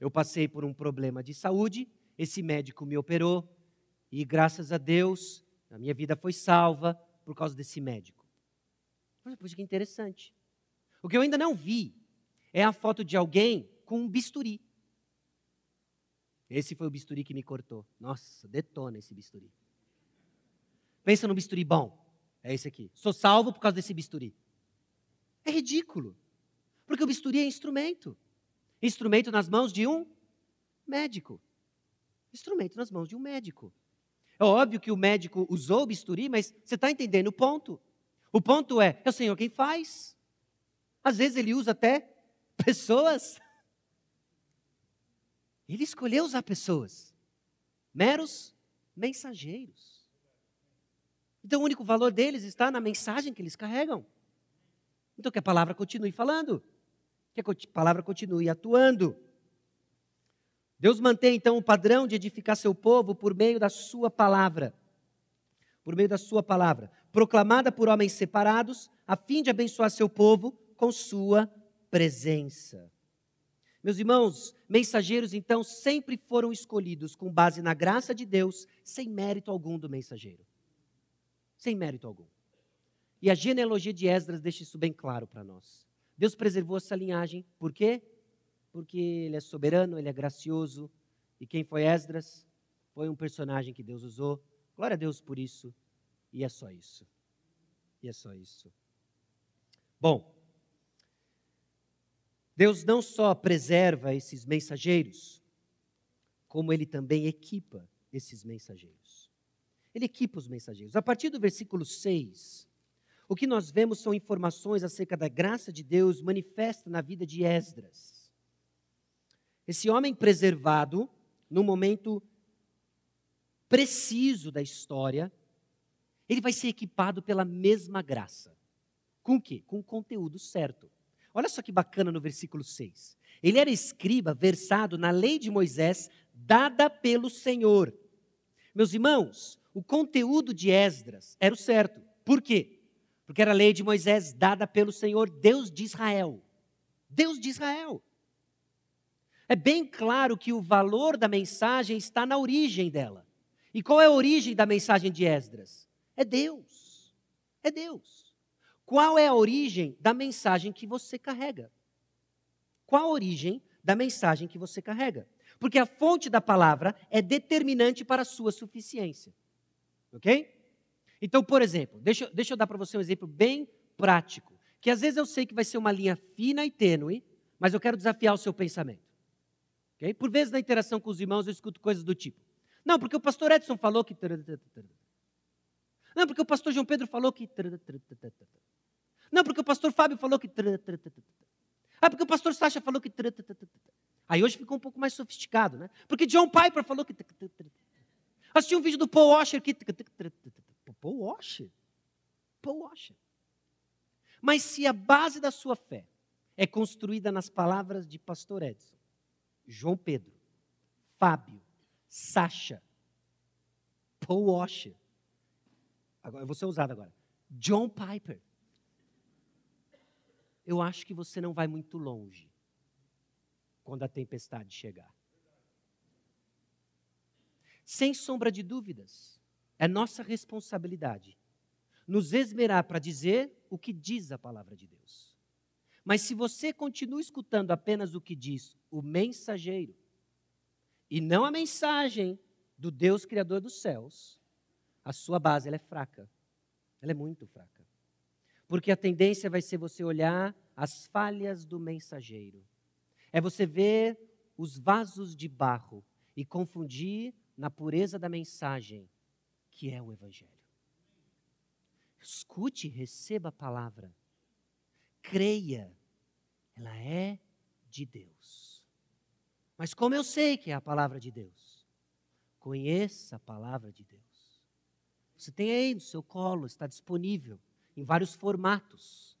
Eu passei por um problema de saúde, esse médico me operou e graças a Deus a minha vida foi salva por causa desse médico. Olha, poxa, que interessante. O que eu ainda não vi é a foto de alguém com um bisturi. Esse foi o bisturi que me cortou. Nossa, detona esse bisturi. Pensa no bisturi bom. É esse aqui. Sou salvo por causa desse bisturi. É ridículo. Porque o bisturi é instrumento. Instrumento nas mãos de um médico. Instrumento nas mãos de um médico. É óbvio que o médico usou o bisturi, mas você está entendendo o ponto. O ponto é, é o Senhor quem faz. Às vezes ele usa até pessoas. Ele escolheu usar pessoas, meros mensageiros. Então o único valor deles está na mensagem que eles carregam. Então que a palavra continue falando, que a palavra continue atuando. Deus mantém então o padrão de edificar seu povo por meio da sua palavra. Por meio da sua palavra, proclamada por homens separados, a fim de abençoar seu povo com sua presença. Meus irmãos, mensageiros então sempre foram escolhidos com base na graça de Deus, sem mérito algum do mensageiro. Sem mérito algum. E a genealogia de Esdras deixa isso bem claro para nós. Deus preservou essa linhagem, por quê? Porque ele é soberano, ele é gracioso. E quem foi Esdras? Foi um personagem que Deus usou. Glória a Deus por isso. E é só isso. E é só isso. Bom, Deus não só preserva esses mensageiros, como ele também equipa esses mensageiros. Ele equipa os mensageiros. A partir do versículo 6, o que nós vemos são informações acerca da graça de Deus manifesta na vida de Esdras. Esse homem preservado, no momento preciso da história, ele vai ser equipado pela mesma graça. Com o quê? Com o conteúdo certo. Olha só que bacana no versículo 6. Ele era escriba versado na lei de Moisés, dada pelo Senhor. Meus irmãos, o conteúdo de Esdras era o certo. Por quê? Porque era a lei de Moisés dada pelo Senhor, Deus de Israel. Deus de Israel. É bem claro que o valor da mensagem está na origem dela. E qual é a origem da mensagem de Esdras? É Deus. É Deus. Qual é a origem da mensagem que você carrega? Qual a origem da mensagem que você carrega? Porque a fonte da palavra é determinante para a sua suficiência. Ok? Então, por exemplo, deixa, deixa eu dar para você um exemplo bem prático. Que às vezes eu sei que vai ser uma linha fina e tênue, mas eu quero desafiar o seu pensamento. Okay? Por vezes, na interação com os irmãos, eu escuto coisas do tipo: Não, porque o pastor Edson falou que. Não, porque o pastor João Pedro falou que. Não, porque o pastor Fábio falou que. Ah, porque o pastor Sacha falou que. Aí hoje ficou um pouco mais sofisticado, né? Porque John Piper falou que. Assisti um vídeo do Paul Washer que. Paul Washer? Paul Washer. Mas se a base da sua fé é construída nas palavras de pastor Edson, João Pedro, Fábio, Sacha, Paul Washer, agora, eu vou ser usado agora, John Piper, eu acho que você não vai muito longe quando a tempestade chegar. Sem sombra de dúvidas, é nossa responsabilidade nos esmerar para dizer o que diz a palavra de Deus. Mas se você continua escutando apenas o que diz o mensageiro, e não a mensagem do Deus Criador dos céus, a sua base é fraca. Ela é muito fraca. Porque a tendência vai ser você olhar as falhas do mensageiro. É você ver os vasos de barro e confundir na pureza da mensagem, que é o Evangelho. Escute, receba a palavra. Creia, ela é de Deus. Mas como eu sei que é a palavra de Deus? Conheça a palavra de Deus. Você tem aí no seu colo, está disponível em vários formatos,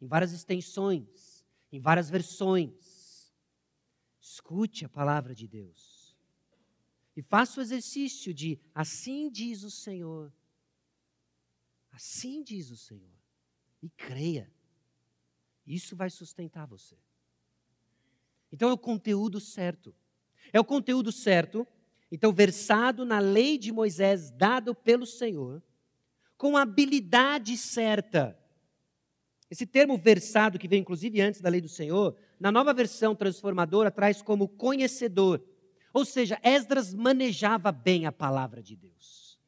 em várias extensões, em várias versões. Escute a palavra de Deus. E faça o exercício de assim diz o Senhor. Assim diz o Senhor. E creia. Isso vai sustentar você. Então é o conteúdo certo. É o conteúdo certo, então versado na lei de Moisés dado pelo Senhor, com a habilidade certa. Esse termo versado, que vem inclusive antes da lei do Senhor, na nova versão transformadora traz como conhecedor. Ou seja, Esdras manejava bem a palavra de Deus.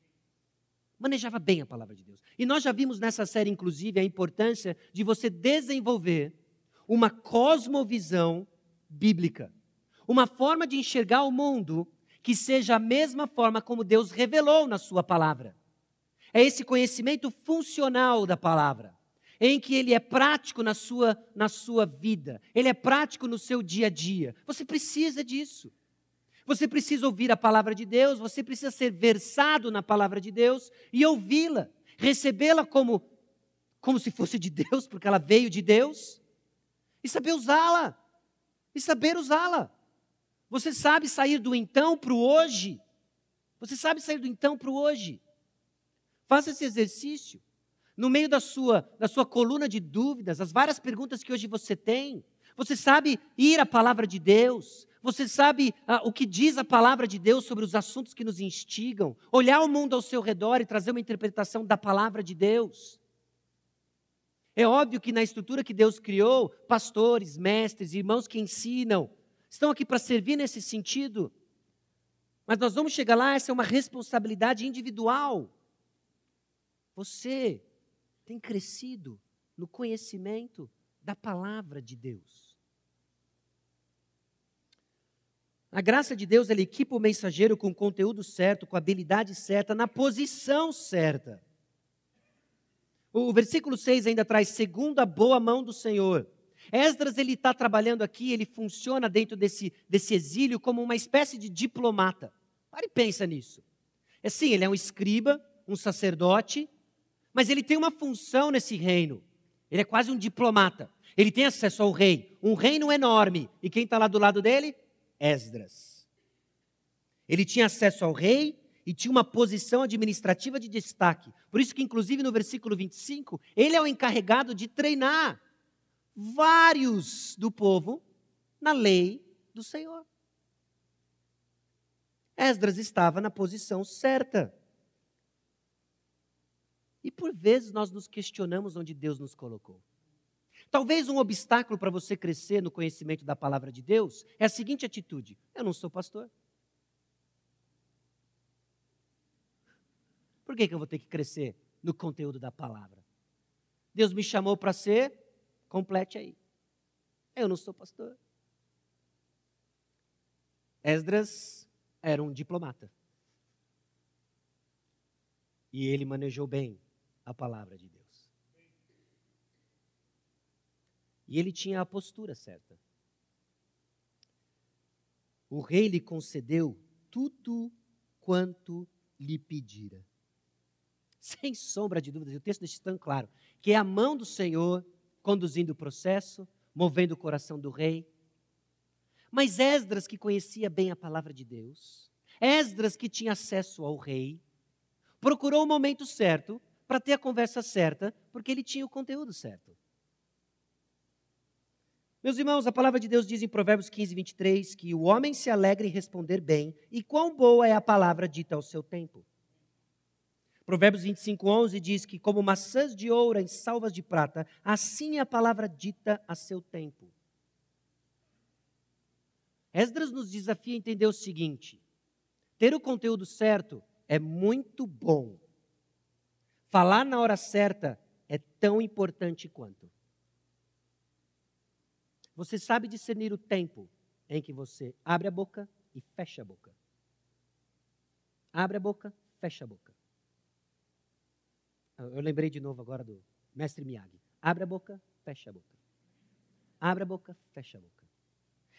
Manejava bem a palavra de Deus. E nós já vimos nessa série, inclusive, a importância de você desenvolver uma cosmovisão bíblica, uma forma de enxergar o mundo que seja a mesma forma como Deus revelou na Sua palavra. É esse conhecimento funcional da palavra, em que ele é prático na sua, na sua vida, ele é prático no seu dia a dia. Você precisa disso. Você precisa ouvir a palavra de Deus, você precisa ser versado na palavra de Deus e ouvi-la, recebê-la como, como se fosse de Deus, porque ela veio de Deus, e saber usá-la, e saber usá-la. Você sabe sair do então para o hoje. Você sabe sair do então para o hoje. Faça esse exercício. No meio da sua, da sua coluna de dúvidas, as várias perguntas que hoje você tem, você sabe ir à palavra de Deus, você sabe ah, o que diz a palavra de Deus sobre os assuntos que nos instigam, olhar o mundo ao seu redor e trazer uma interpretação da palavra de Deus. É óbvio que na estrutura que Deus criou, pastores, mestres, irmãos que ensinam, estão aqui para servir nesse sentido. Mas nós vamos chegar lá, essa é uma responsabilidade individual. Você tem crescido no conhecimento da palavra de Deus. A graça de Deus, ela equipa o mensageiro com o conteúdo certo, com a habilidade certa, na posição certa. O versículo 6 ainda traz, segundo a boa mão do Senhor. Esdras, ele está trabalhando aqui, ele funciona dentro desse, desse exílio como uma espécie de diplomata. Pare e pensa nisso. É sim, ele é um escriba, um sacerdote, mas ele tem uma função nesse reino. Ele é quase um diplomata. Ele tem acesso ao rei, um reino enorme. E quem está lá do lado dele? Esdras. Ele tinha acesso ao rei e tinha uma posição administrativa de destaque. Por isso que, inclusive, no versículo 25, ele é o encarregado de treinar vários do povo na lei do Senhor. Esdras estava na posição certa. E por vezes nós nos questionamos onde Deus nos colocou. Talvez um obstáculo para você crescer no conhecimento da palavra de Deus é a seguinte atitude: eu não sou pastor. Por que, que eu vou ter que crescer no conteúdo da palavra? Deus me chamou para ser, complete aí. Eu não sou pastor. Esdras era um diplomata. E ele manejou bem a palavra de Deus. E ele tinha a postura certa. O rei lhe concedeu tudo quanto lhe pedira. Sem sombra de dúvidas, o texto deixa tão claro que é a mão do Senhor conduzindo o processo, movendo o coração do rei. Mas Esdras, que conhecia bem a palavra de Deus, Esdras, que tinha acesso ao rei, procurou o momento certo para ter a conversa certa, porque ele tinha o conteúdo certo. Meus irmãos, a palavra de Deus diz em Provérbios 15, 23 que o homem se alegra em responder bem, e quão boa é a palavra dita ao seu tempo. Provérbios 25, 11 diz que, como maçãs de ouro em salvas de prata, assim é a palavra dita a seu tempo. Esdras nos desafia a entender o seguinte: ter o conteúdo certo é muito bom, Falar na hora certa é tão importante quanto. Você sabe discernir o tempo em que você abre a boca e fecha a boca. Abre a boca, fecha a boca. Eu lembrei de novo agora do mestre Miyagi. Abre a boca, fecha a boca. Abre a boca, fecha a boca.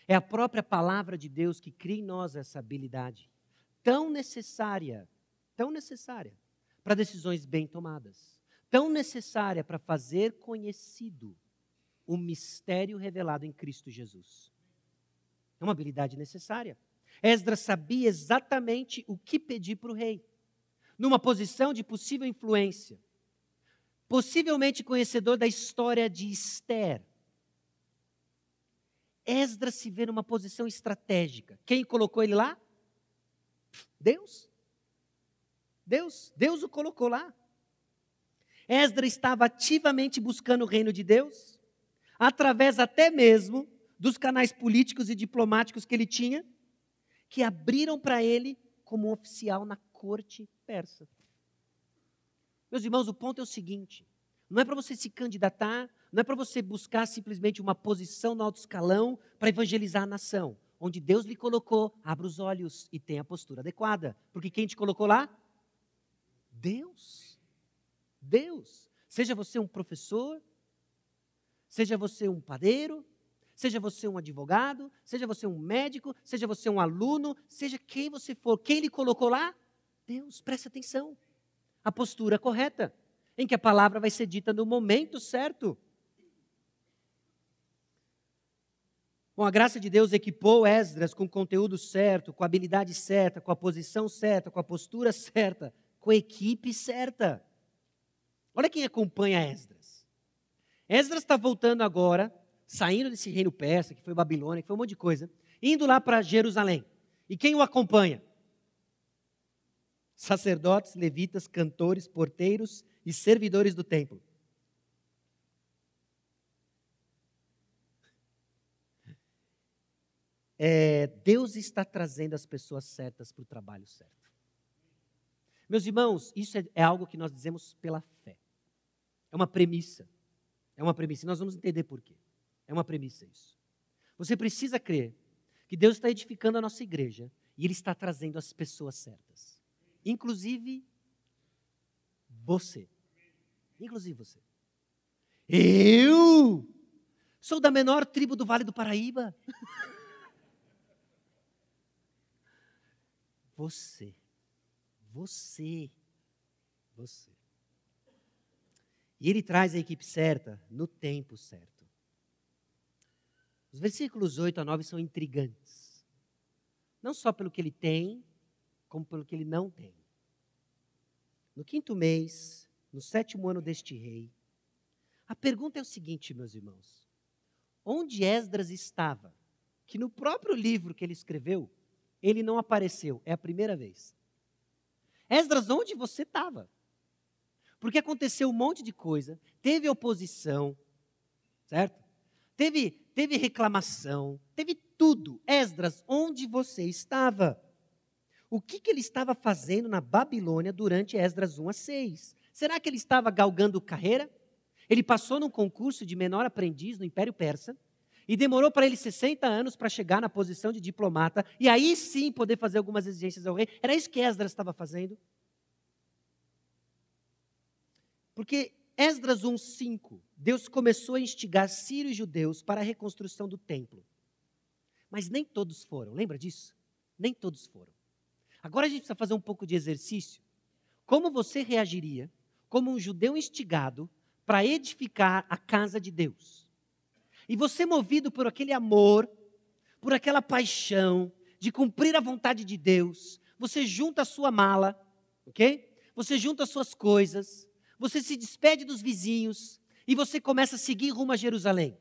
É a própria palavra de Deus que cria em nós essa habilidade tão necessária, tão necessária, para decisões bem tomadas, tão necessária para fazer conhecido o mistério revelado em Cristo Jesus. É uma habilidade necessária. Esdras sabia exatamente o que pedir para o rei, numa posição de possível influência, possivelmente conhecedor da história de Esther. Esdras se vê numa posição estratégica. Quem colocou ele lá? Deus. Deus, Deus o colocou lá. Esdras estava ativamente buscando o reino de Deus, através até mesmo dos canais políticos e diplomáticos que ele tinha, que abriram para ele como oficial na corte persa. Meus irmãos, o ponto é o seguinte: não é para você se candidatar, não é para você buscar simplesmente uma posição no alto escalão para evangelizar a nação. Onde Deus lhe colocou, abra os olhos e tenha a postura adequada. Porque quem te colocou lá? Deus. Deus. Seja você um professor, seja você um padeiro, seja você um advogado, seja você um médico, seja você um aluno, seja quem você for, quem lhe colocou lá? Deus, preste atenção. A postura correta, em que a palavra vai ser dita no momento certo. Bom, a graça de Deus equipou Esdras com o conteúdo certo, com a habilidade certa, com a posição certa, com a postura certa, com a equipe certa. Olha quem acompanha Esdras. Esdras está voltando agora, saindo desse reino persa, que foi Babilônia, que foi um monte de coisa, indo lá para Jerusalém. E quem o acompanha? Sacerdotes, levitas, cantores, porteiros e servidores do templo. É, Deus está trazendo as pessoas certas para o trabalho certo. Meus irmãos, isso é, é algo que nós dizemos pela fé. É uma premissa. É uma premissa. E nós vamos entender por quê. É uma premissa isso. Você precisa crer que Deus está edificando a nossa igreja e Ele está trazendo as pessoas certas. Inclusive você. Inclusive você. Eu sou da menor tribo do Vale do Paraíba. Você. Você. Você. E ele traz a equipe certa no tempo certo. Os versículos 8 a 9 são intrigantes. Não só pelo que ele tem, como pelo que ele não tem. No quinto mês, no sétimo ano deste rei, a pergunta é o seguinte, meus irmãos: onde Esdras estava? Que no próprio livro que ele escreveu, ele não apareceu. É a primeira vez. Esdras, onde você estava? Porque aconteceu um monte de coisa, teve oposição, certo? Teve, teve reclamação, teve tudo. Esdras, onde você estava? O que, que ele estava fazendo na Babilônia durante Esdras 1 a 6? Será que ele estava galgando carreira? Ele passou num concurso de menor aprendiz no Império Persa e demorou para ele 60 anos para chegar na posição de diplomata e aí sim poder fazer algumas exigências ao rei. Era isso que Esdras estava fazendo? Porque Esdras 1:5, Deus começou a instigar sírios e judeus para a reconstrução do templo. Mas nem todos foram, lembra disso? Nem todos foram. Agora a gente precisa fazer um pouco de exercício. Como você reagiria como um judeu instigado para edificar a casa de Deus? E você, movido por aquele amor, por aquela paixão de cumprir a vontade de Deus, você junta a sua mala, ok? Você junta as suas coisas, você se despede dos vizinhos e você começa a seguir rumo a Jerusalém.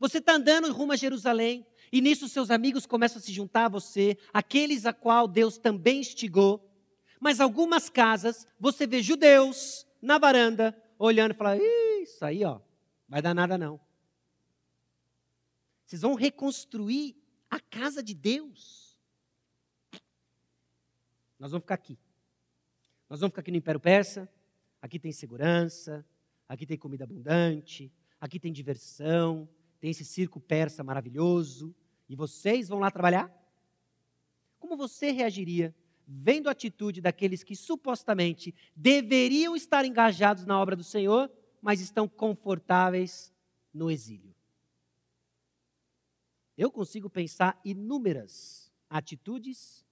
Você está andando rumo a Jerusalém e nisso seus amigos começam a se juntar a você, aqueles a qual Deus também instigou. Mas algumas casas você vê judeus na varanda olhando e falando: Isso aí, ó, vai dar nada não. Vocês vão reconstruir a casa de Deus. Nós vamos ficar aqui. Nós vamos ficar aqui no Império Persa. Aqui tem segurança, aqui tem comida abundante, aqui tem diversão, tem esse circo persa maravilhoso. E vocês vão lá trabalhar? Como você reagiria vendo a atitude daqueles que supostamente deveriam estar engajados na obra do Senhor, mas estão confortáveis no exílio? eu consigo pensar inúmeras atitudes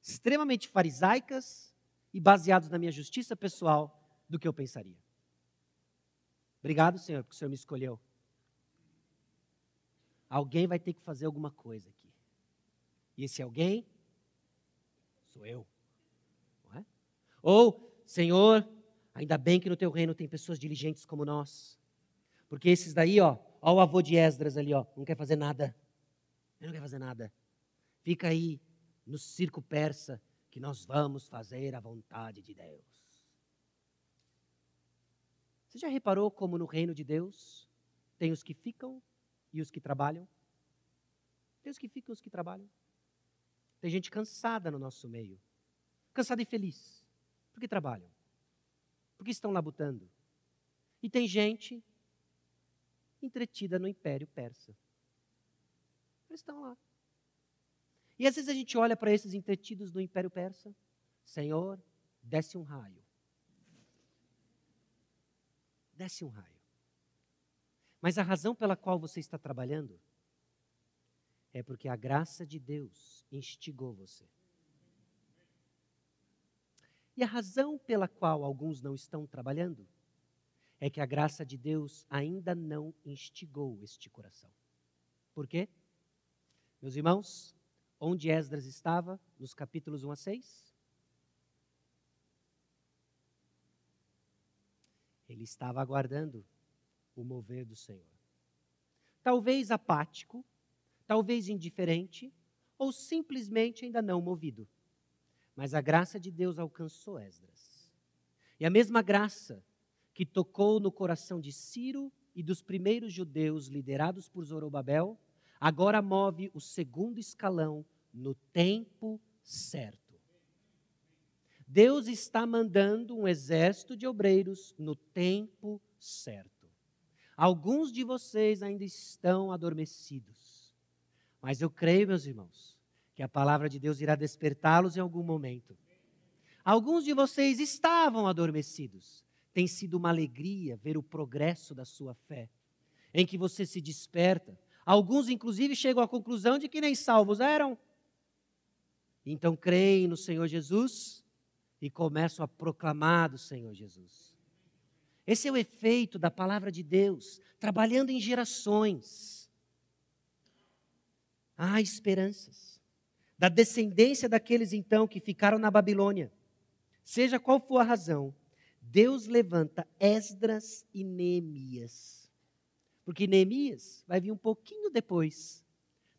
extremamente farisaicas e baseadas na minha justiça pessoal do que eu pensaria. Obrigado, Senhor, porque o Senhor me escolheu. Alguém vai ter que fazer alguma coisa aqui. E esse alguém sou eu. É? Ou, Senhor, ainda bem que no teu reino tem pessoas diligentes como nós. Porque esses daí, ó, ó o avô de Esdras ali, ó, não quer fazer nada. Ele não quer fazer nada. Fica aí no circo persa que nós vamos fazer a vontade de Deus. Você já reparou como no reino de Deus tem os que ficam e os que trabalham? Tem os que ficam e os que trabalham. Tem gente cansada no nosso meio. Cansada e feliz. Porque trabalham. Porque estão labutando. E tem gente entretida no Império Persa. Eles estão lá. E às vezes a gente olha para esses entretidos no Império Persa, Senhor, desce um raio. Desce um raio. Mas a razão pela qual você está trabalhando é porque a graça de Deus instigou você. E a razão pela qual alguns não estão trabalhando é que a graça de Deus ainda não instigou este coração. Por quê? Meus irmãos, onde Esdras estava, nos capítulos 1 a 6? Ele estava aguardando o mover do Senhor. Talvez apático, talvez indiferente, ou simplesmente ainda não movido. Mas a graça de Deus alcançou Esdras. E a mesma graça que tocou no coração de Ciro e dos primeiros judeus liderados por Zorobabel, agora move o segundo escalão no tempo certo. Deus está mandando um exército de obreiros no tempo certo. Alguns de vocês ainda estão adormecidos, mas eu creio, meus irmãos, que a palavra de Deus irá despertá-los em algum momento. Alguns de vocês estavam adormecidos. Tem sido uma alegria ver o progresso da sua fé, em que você se desperta. Alguns, inclusive, chegam à conclusão de que nem salvos eram. Então creem no Senhor Jesus e começam a proclamar do Senhor Jesus. Esse é o efeito da palavra de Deus, trabalhando em gerações. Há esperanças da descendência daqueles então que ficaram na Babilônia. Seja qual for a razão, Deus levanta Esdras e Neemias. Porque Neemias vai vir um pouquinho depois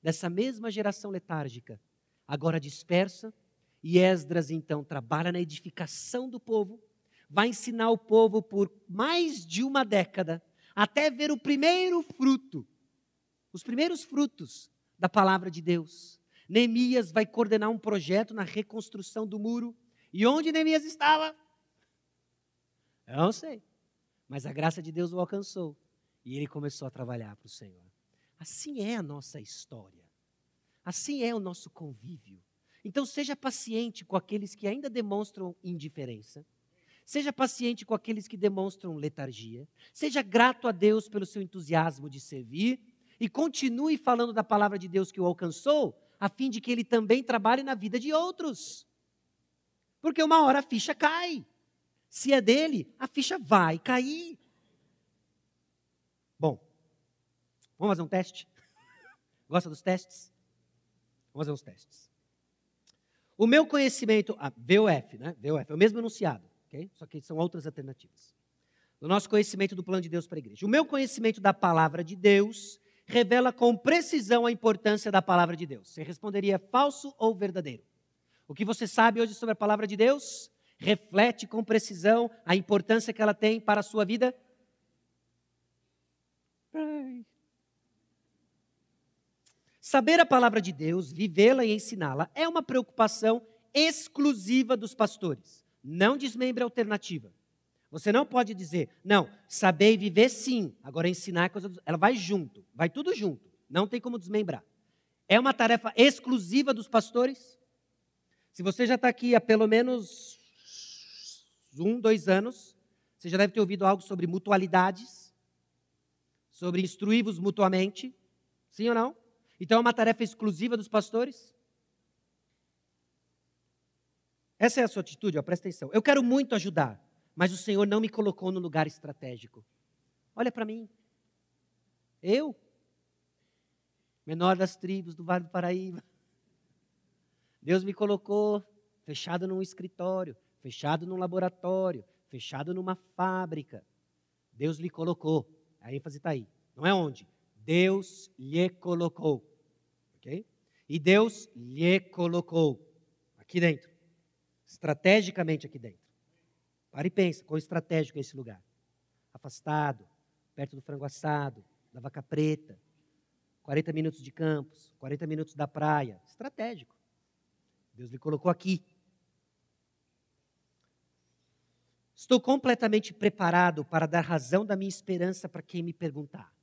dessa mesma geração letárgica, agora dispersa, e Esdras então trabalha na edificação do povo, vai ensinar o povo por mais de uma década, até ver o primeiro fruto, os primeiros frutos da palavra de Deus. Neemias vai coordenar um projeto na reconstrução do muro. E onde Neemias estava? Eu não sei. Mas a graça de Deus o alcançou. E ele começou a trabalhar para o Senhor. Assim é a nossa história. Assim é o nosso convívio. Então seja paciente com aqueles que ainda demonstram indiferença. Seja paciente com aqueles que demonstram letargia. Seja grato a Deus pelo seu entusiasmo de servir. E continue falando da palavra de Deus que o alcançou, a fim de que ele também trabalhe na vida de outros. Porque uma hora a ficha cai. Se é dele, a ficha vai cair. Bom, vamos fazer um teste? Gosta dos testes? Vamos fazer uns testes. O meu conhecimento, a VOF, né? VOF, é o mesmo enunciado, ok? Só que são outras alternativas. O nosso conhecimento do plano de Deus para a igreja. O meu conhecimento da palavra de Deus revela com precisão a importância da palavra de Deus. Você responderia falso ou verdadeiro? O que você sabe hoje sobre a palavra de Deus reflete com precisão a importância que ela tem para a sua vida? Saber a palavra de Deus, vivê-la e ensiná-la é uma preocupação exclusiva dos pastores. Não desmembre a alternativa. Você não pode dizer, não, saber e viver sim, agora ensinar é coisa. Do... Ela vai junto, vai tudo junto, não tem como desmembrar. É uma tarefa exclusiva dos pastores? Se você já está aqui há pelo menos um, dois anos, você já deve ter ouvido algo sobre mutualidades, sobre instruí-vos mutuamente, sim ou não? Então é uma tarefa exclusiva dos pastores? Essa é a sua atitude, ó, presta atenção. Eu quero muito ajudar, mas o Senhor não me colocou no lugar estratégico. Olha para mim. Eu, menor das tribos do Vale do Paraíba. Deus me colocou fechado num escritório, fechado num laboratório, fechado numa fábrica. Deus lhe colocou. A ênfase está aí. Não é onde? Deus lhe colocou. E Deus lhe colocou aqui dentro. Estrategicamente aqui dentro. Para e pensa, quão estratégico é esse lugar. Afastado, perto do frango assado, da vaca preta, 40 minutos de campos, 40 minutos da praia. Estratégico. Deus lhe colocou aqui. Estou completamente preparado para dar razão da minha esperança para quem me perguntar.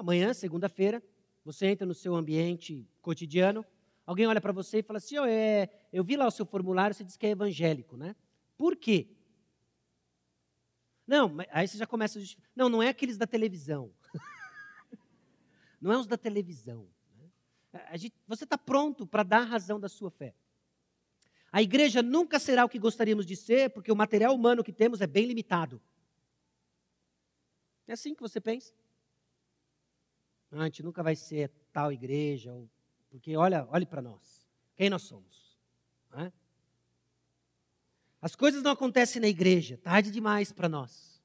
amanhã, segunda-feira, você entra no seu ambiente cotidiano, alguém olha para você e fala assim: oh, é, eu vi lá o seu formulário, você diz que é evangélico, né? Por quê? Não, aí você já começa a justificar. Não, não é aqueles da televisão. não é os da televisão. Né? Gente, você está pronto para dar a razão da sua fé. A igreja nunca será o que gostaríamos de ser, porque o material humano que temos é bem limitado. É assim que você pensa? A gente nunca vai ser tal igreja, porque olha, olhe para nós. Quem nós somos? É? As coisas não acontecem na igreja, tarde demais para nós.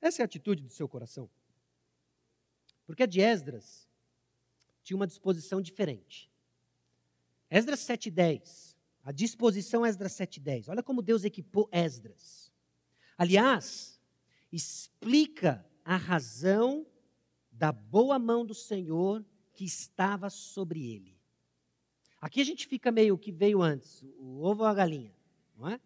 Essa é a atitude do seu coração. Porque a de Esdras tinha uma disposição diferente. Esdras 7,10. A disposição Esdras 7,10. Olha como Deus equipou Esdras. Aliás, explica a razão da boa mão do Senhor que estava sobre ele. Aqui a gente fica meio que veio antes, o ovo ou a galinha, não é?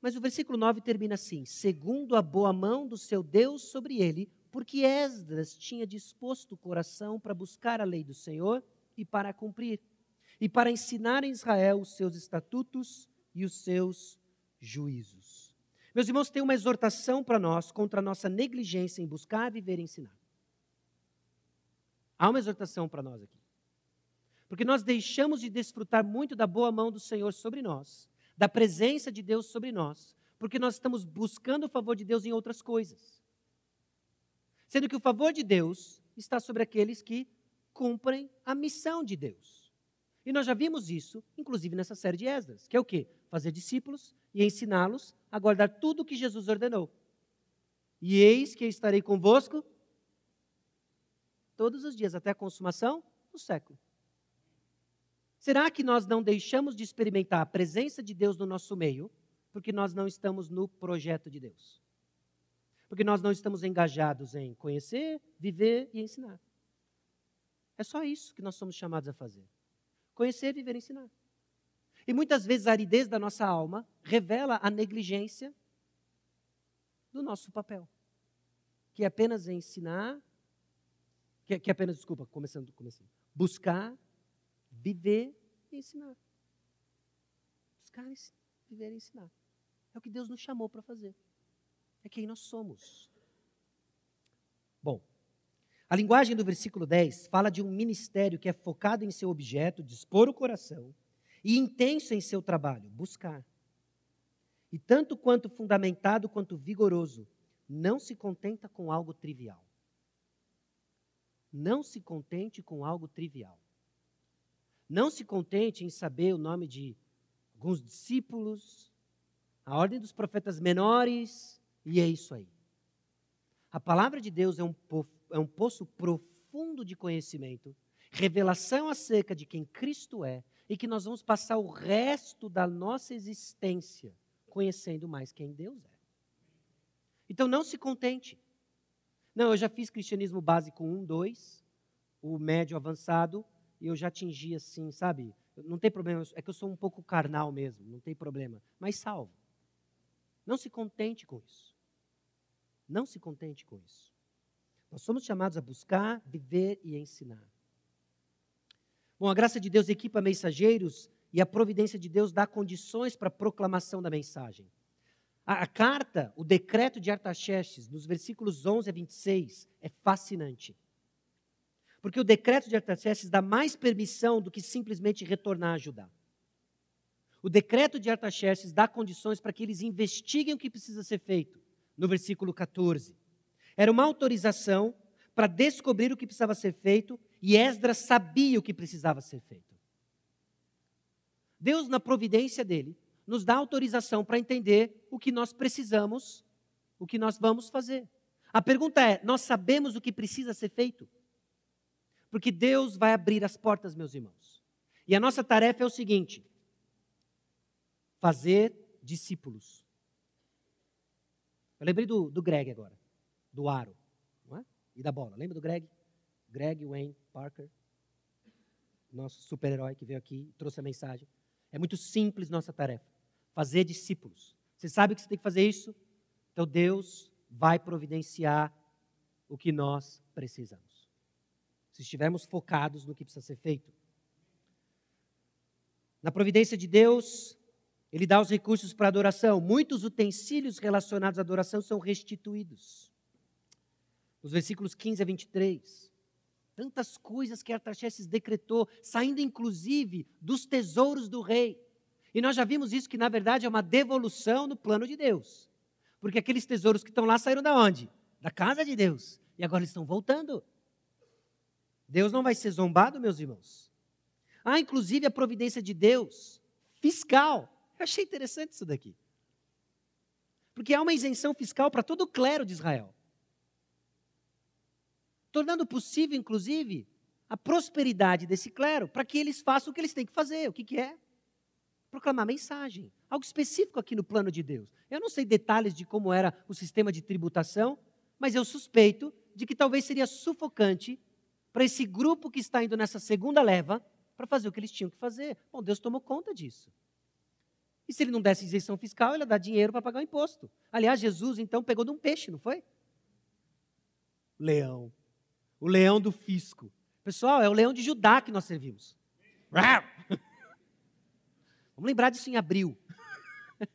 Mas o versículo 9 termina assim: segundo a boa mão do seu Deus sobre ele, porque Esdras tinha disposto o coração para buscar a lei do Senhor e para cumprir, e para ensinar em Israel os seus estatutos e os seus juízos. Meus irmãos, tem uma exortação para nós contra a nossa negligência em buscar, viver e ensinar. Há uma exortação para nós aqui. Porque nós deixamos de desfrutar muito da boa mão do Senhor sobre nós, da presença de Deus sobre nós, porque nós estamos buscando o favor de Deus em outras coisas. Sendo que o favor de Deus está sobre aqueles que cumprem a missão de Deus. E nós já vimos isso, inclusive nessa série de Esdras, que é o quê? Fazer discípulos e ensiná-los a guardar tudo o que Jesus ordenou. E eis que eu estarei convosco todos os dias, até a consumação do século. Será que nós não deixamos de experimentar a presença de Deus no nosso meio porque nós não estamos no projeto de Deus? Porque nós não estamos engajados em conhecer, viver e ensinar. É só isso que nós somos chamados a fazer: conhecer, viver e ensinar. E muitas vezes a aridez da nossa alma revela a negligência do nosso papel, que é apenas ensinar, que é, que é apenas, desculpa, começando, começando, buscar, viver e ensinar. Buscar, viver e ensinar. É o que Deus nos chamou para fazer. É quem nós somos. Bom, a linguagem do versículo 10 fala de um ministério que é focado em seu objeto, dispor o coração, e intenso em seu trabalho, buscar. E tanto quanto fundamentado quanto vigoroso, não se contenta com algo trivial. Não se contente com algo trivial. Não se contente em saber o nome de alguns discípulos, a ordem dos profetas menores, e é isso aí. A palavra de Deus é um, é um poço profundo de conhecimento, revelação acerca de quem Cristo é e que nós vamos passar o resto da nossa existência conhecendo mais quem Deus é. Então não se contente. Não, eu já fiz cristianismo básico 1, 2, o médio avançado, e eu já atingi assim, sabe? Não tem problema, é que eu sou um pouco carnal mesmo, não tem problema. Mas salvo. Não se contente com isso. Não se contente com isso. Nós somos chamados a buscar, viver e ensinar. Bom, a graça de Deus equipa mensageiros e a providência de Deus dá condições para a proclamação da mensagem. A, a carta, o decreto de Artaxerxes, nos versículos 11 a 26, é fascinante. Porque o decreto de Artaxerxes dá mais permissão do que simplesmente retornar a Judá. O decreto de Artaxerxes dá condições para que eles investiguem o que precisa ser feito, no versículo 14. Era uma autorização para descobrir o que precisava ser feito e Esdras sabia o que precisava ser feito. Deus, na providência dele, nos dá autorização para entender o que nós precisamos, o que nós vamos fazer. A pergunta é: nós sabemos o que precisa ser feito? Porque Deus vai abrir as portas, meus irmãos. E a nossa tarefa é o seguinte: fazer discípulos. Eu lembrei do, do Greg agora, do aro não é? e da bola. Lembra do Greg? Greg Wayne Parker, nosso super-herói que veio aqui e trouxe a mensagem. É muito simples nossa tarefa: fazer discípulos. Você sabe que você tem que fazer isso? Então Deus vai providenciar o que nós precisamos. Se estivermos focados no que precisa ser feito. Na providência de Deus, Ele dá os recursos para adoração. Muitos utensílios relacionados à adoração são restituídos. Nos versículos 15 a 23. Tantas coisas que Artaxerxes decretou, saindo inclusive dos tesouros do rei. E nós já vimos isso, que na verdade é uma devolução no plano de Deus. Porque aqueles tesouros que estão lá saíram da onde? Da casa de Deus. E agora eles estão voltando. Deus não vai ser zombado, meus irmãos. Há inclusive a providência de Deus fiscal. Eu achei interessante isso daqui. Porque há uma isenção fiscal para todo o clero de Israel. Tornando possível, inclusive, a prosperidade desse clero para que eles façam o que eles têm que fazer. O que, que é? Proclamar mensagem. Algo específico aqui no plano de Deus. Eu não sei detalhes de como era o sistema de tributação, mas eu suspeito de que talvez seria sufocante para esse grupo que está indo nessa segunda leva para fazer o que eles tinham que fazer. Bom, Deus tomou conta disso. E se ele não desse isenção fiscal, ele ia dar dinheiro para pagar o imposto. Aliás, Jesus então pegou de um peixe, não foi? Leão. O leão do fisco. Pessoal, é o leão de Judá que nós servimos. Vamos lembrar disso em abril.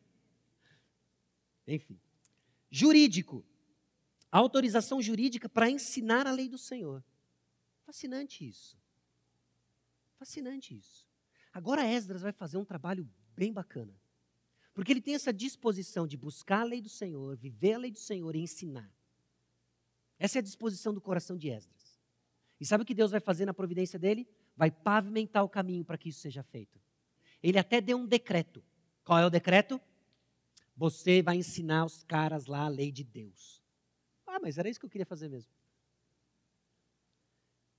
Enfim. Jurídico autorização jurídica para ensinar a lei do Senhor. Fascinante isso. Fascinante isso. Agora Esdras vai fazer um trabalho bem bacana. Porque ele tem essa disposição de buscar a lei do Senhor, viver a lei do Senhor e ensinar. Essa é a disposição do coração de Esdras. E sabe o que Deus vai fazer na providência dele? Vai pavimentar o caminho para que isso seja feito. Ele até deu um decreto. Qual é o decreto? Você vai ensinar os caras lá a lei de Deus. Ah, mas era isso que eu queria fazer mesmo.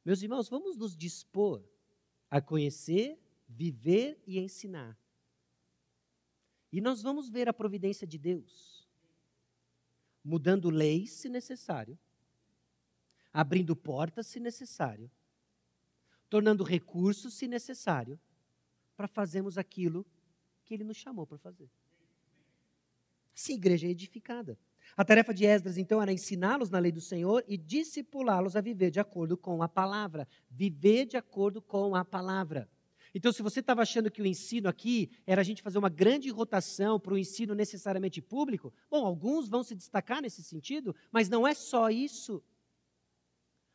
Meus irmãos, vamos nos dispor a conhecer, viver e ensinar. E nós vamos ver a providência de Deus, mudando leis se necessário, abrindo portas se necessário, tornando recursos se necessário, para fazermos aquilo que Ele nos chamou para fazer. Assim, igreja é edificada. A tarefa de Esdras, então, era ensiná-los na lei do Senhor e discipulá-los a viver de acordo com a palavra. Viver de acordo com a palavra. Então, se você estava achando que o ensino aqui era a gente fazer uma grande rotação para o ensino necessariamente público, bom, alguns vão se destacar nesse sentido, mas não é só isso.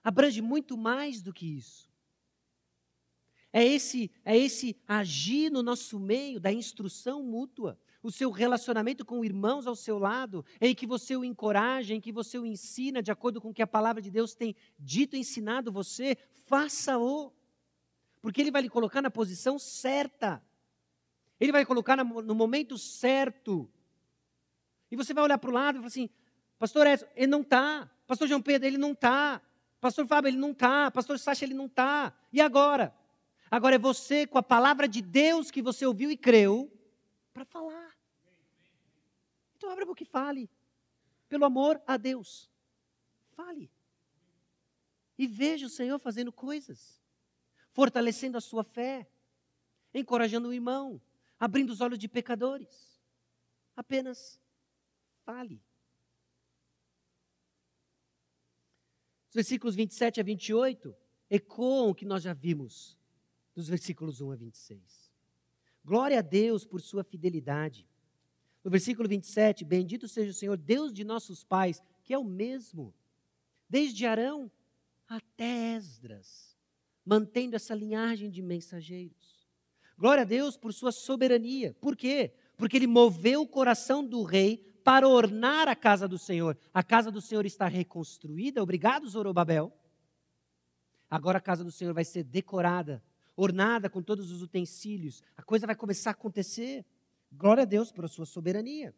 Abrange muito mais do que isso. É esse, é esse agir no nosso meio da instrução mútua o seu relacionamento com irmãos ao seu lado, em que você o encoraja, em que você o ensina de acordo com o que a palavra de Deus tem dito, ensinado você, faça-o. Porque ele vai lhe colocar na posição certa. Ele vai colocar no momento certo. E você vai olhar para o lado e falar assim: Pastor Edson, ele não está. Pastor João Pedro, ele não está. Pastor Fábio, ele não está. Pastor Sacha, ele não está. E agora? Agora é você, com a palavra de Deus que você ouviu e creu, para falar. Então abra a boca e fale. Pelo amor a Deus. Fale. E veja o Senhor fazendo coisas. Fortalecendo a sua fé. Encorajando o irmão. Abrindo os olhos de pecadores. Apenas fale. Os versículos 27 a 28 ecoam o que nós já vimos dos versículos 1 a 26. Glória a Deus por sua fidelidade. No versículo 27, bendito seja o Senhor, Deus de nossos pais, que é o mesmo, desde Arão até Esdras, mantendo essa linhagem de mensageiros. Glória a Deus por sua soberania. Por quê? Porque ele moveu o coração do rei para ornar a casa do Senhor. A casa do Senhor está reconstruída, obrigado, Zorobabel. Agora a casa do Senhor vai ser decorada ornada com todos os utensílios. A coisa vai começar a acontecer. Glória a Deus por sua soberania.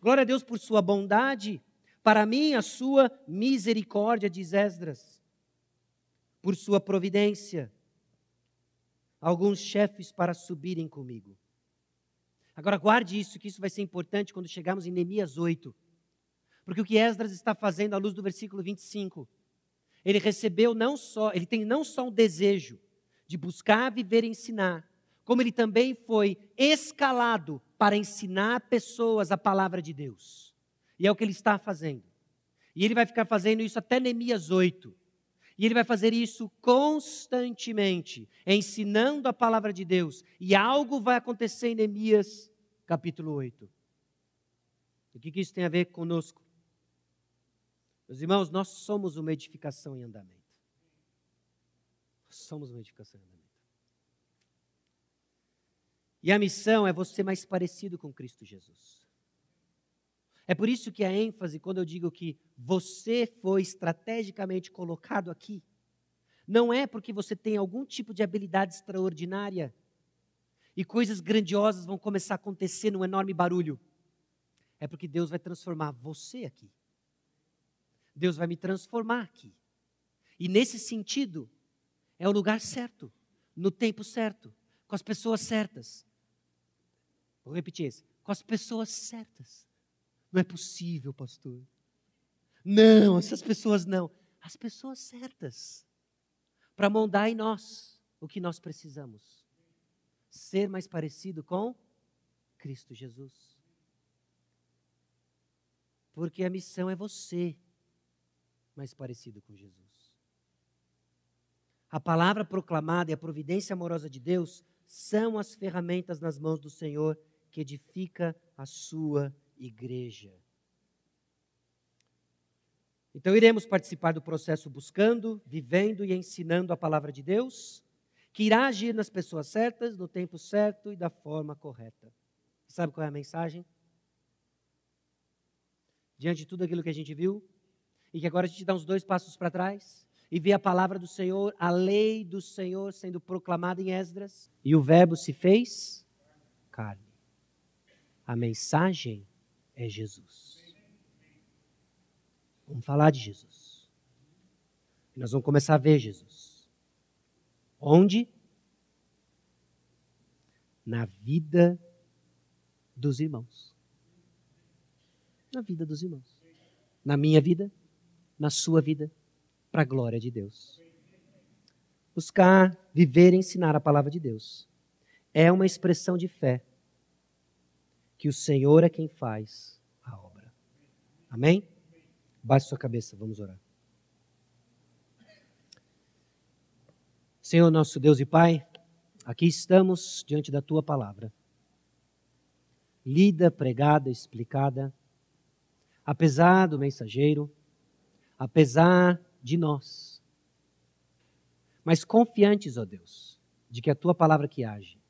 Glória a Deus por sua bondade. Para mim, a sua misericórdia, diz Esdras. Por sua providência. Alguns chefes para subirem comigo. Agora, guarde isso, que isso vai ser importante quando chegarmos em Neemias 8. Porque o que Esdras está fazendo à luz do versículo 25, ele recebeu não só, ele tem não só um desejo, de buscar, viver e ensinar, como ele também foi escalado para ensinar pessoas a palavra de Deus. E é o que ele está fazendo. E ele vai ficar fazendo isso até Neemias 8. E ele vai fazer isso constantemente, ensinando a palavra de Deus. E algo vai acontecer em Neemias capítulo 8. O que, isso tem a ver conosco? Meus irmãos, nós somos uma edificação em andamento. Somos uma edificação em andamento. E a missão é você mais parecido com Cristo Jesus. É por isso que a ênfase, quando eu digo que você foi estrategicamente colocado aqui, não é porque você tem algum tipo de habilidade extraordinária e coisas grandiosas vão começar a acontecer num enorme barulho. É porque Deus vai transformar você aqui. Deus vai me transformar aqui. E nesse sentido, é o lugar certo, no tempo certo, com as pessoas certas. Vou repetir isso: com as pessoas certas. Não é possível, pastor. Não, essas pessoas não. As pessoas certas. Para moldar em nós o que nós precisamos. Ser mais parecido com Cristo Jesus. Porque a missão é você mais parecido com Jesus. A palavra proclamada e a providência amorosa de Deus são as ferramentas nas mãos do Senhor que edifica a sua igreja. Então, iremos participar do processo buscando, vivendo e ensinando a palavra de Deus, que irá agir nas pessoas certas, no tempo certo e da forma correta. Sabe qual é a mensagem? Diante de tudo aquilo que a gente viu, e que agora a gente dá uns dois passos para trás e vê a palavra do Senhor, a lei do Senhor sendo proclamada em Esdras, e o Verbo se fez carne. A mensagem é Jesus. Vamos falar de Jesus. E nós vamos começar a ver Jesus. Onde? Na vida dos irmãos. Na vida dos irmãos. Na minha vida, na sua vida, para a glória de Deus. Buscar, viver e ensinar a palavra de Deus é uma expressão de fé que o Senhor é quem faz a obra. Amém? Baixe sua cabeça, vamos orar. Senhor, nosso Deus e Pai, aqui estamos diante da tua palavra. Lida, pregada, explicada, apesar do mensageiro, apesar de nós. Mas confiantes, ó Deus, de que a tua palavra que age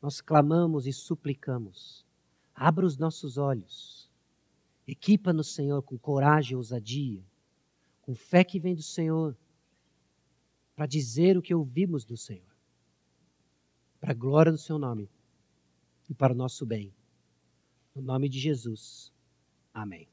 nós clamamos e suplicamos. Abra os nossos olhos. Equipa-nos, Senhor, com coragem e ousadia, com fé que vem do Senhor, para dizer o que ouvimos do Senhor, para a glória do Seu nome e para o nosso bem. No nome de Jesus. Amém.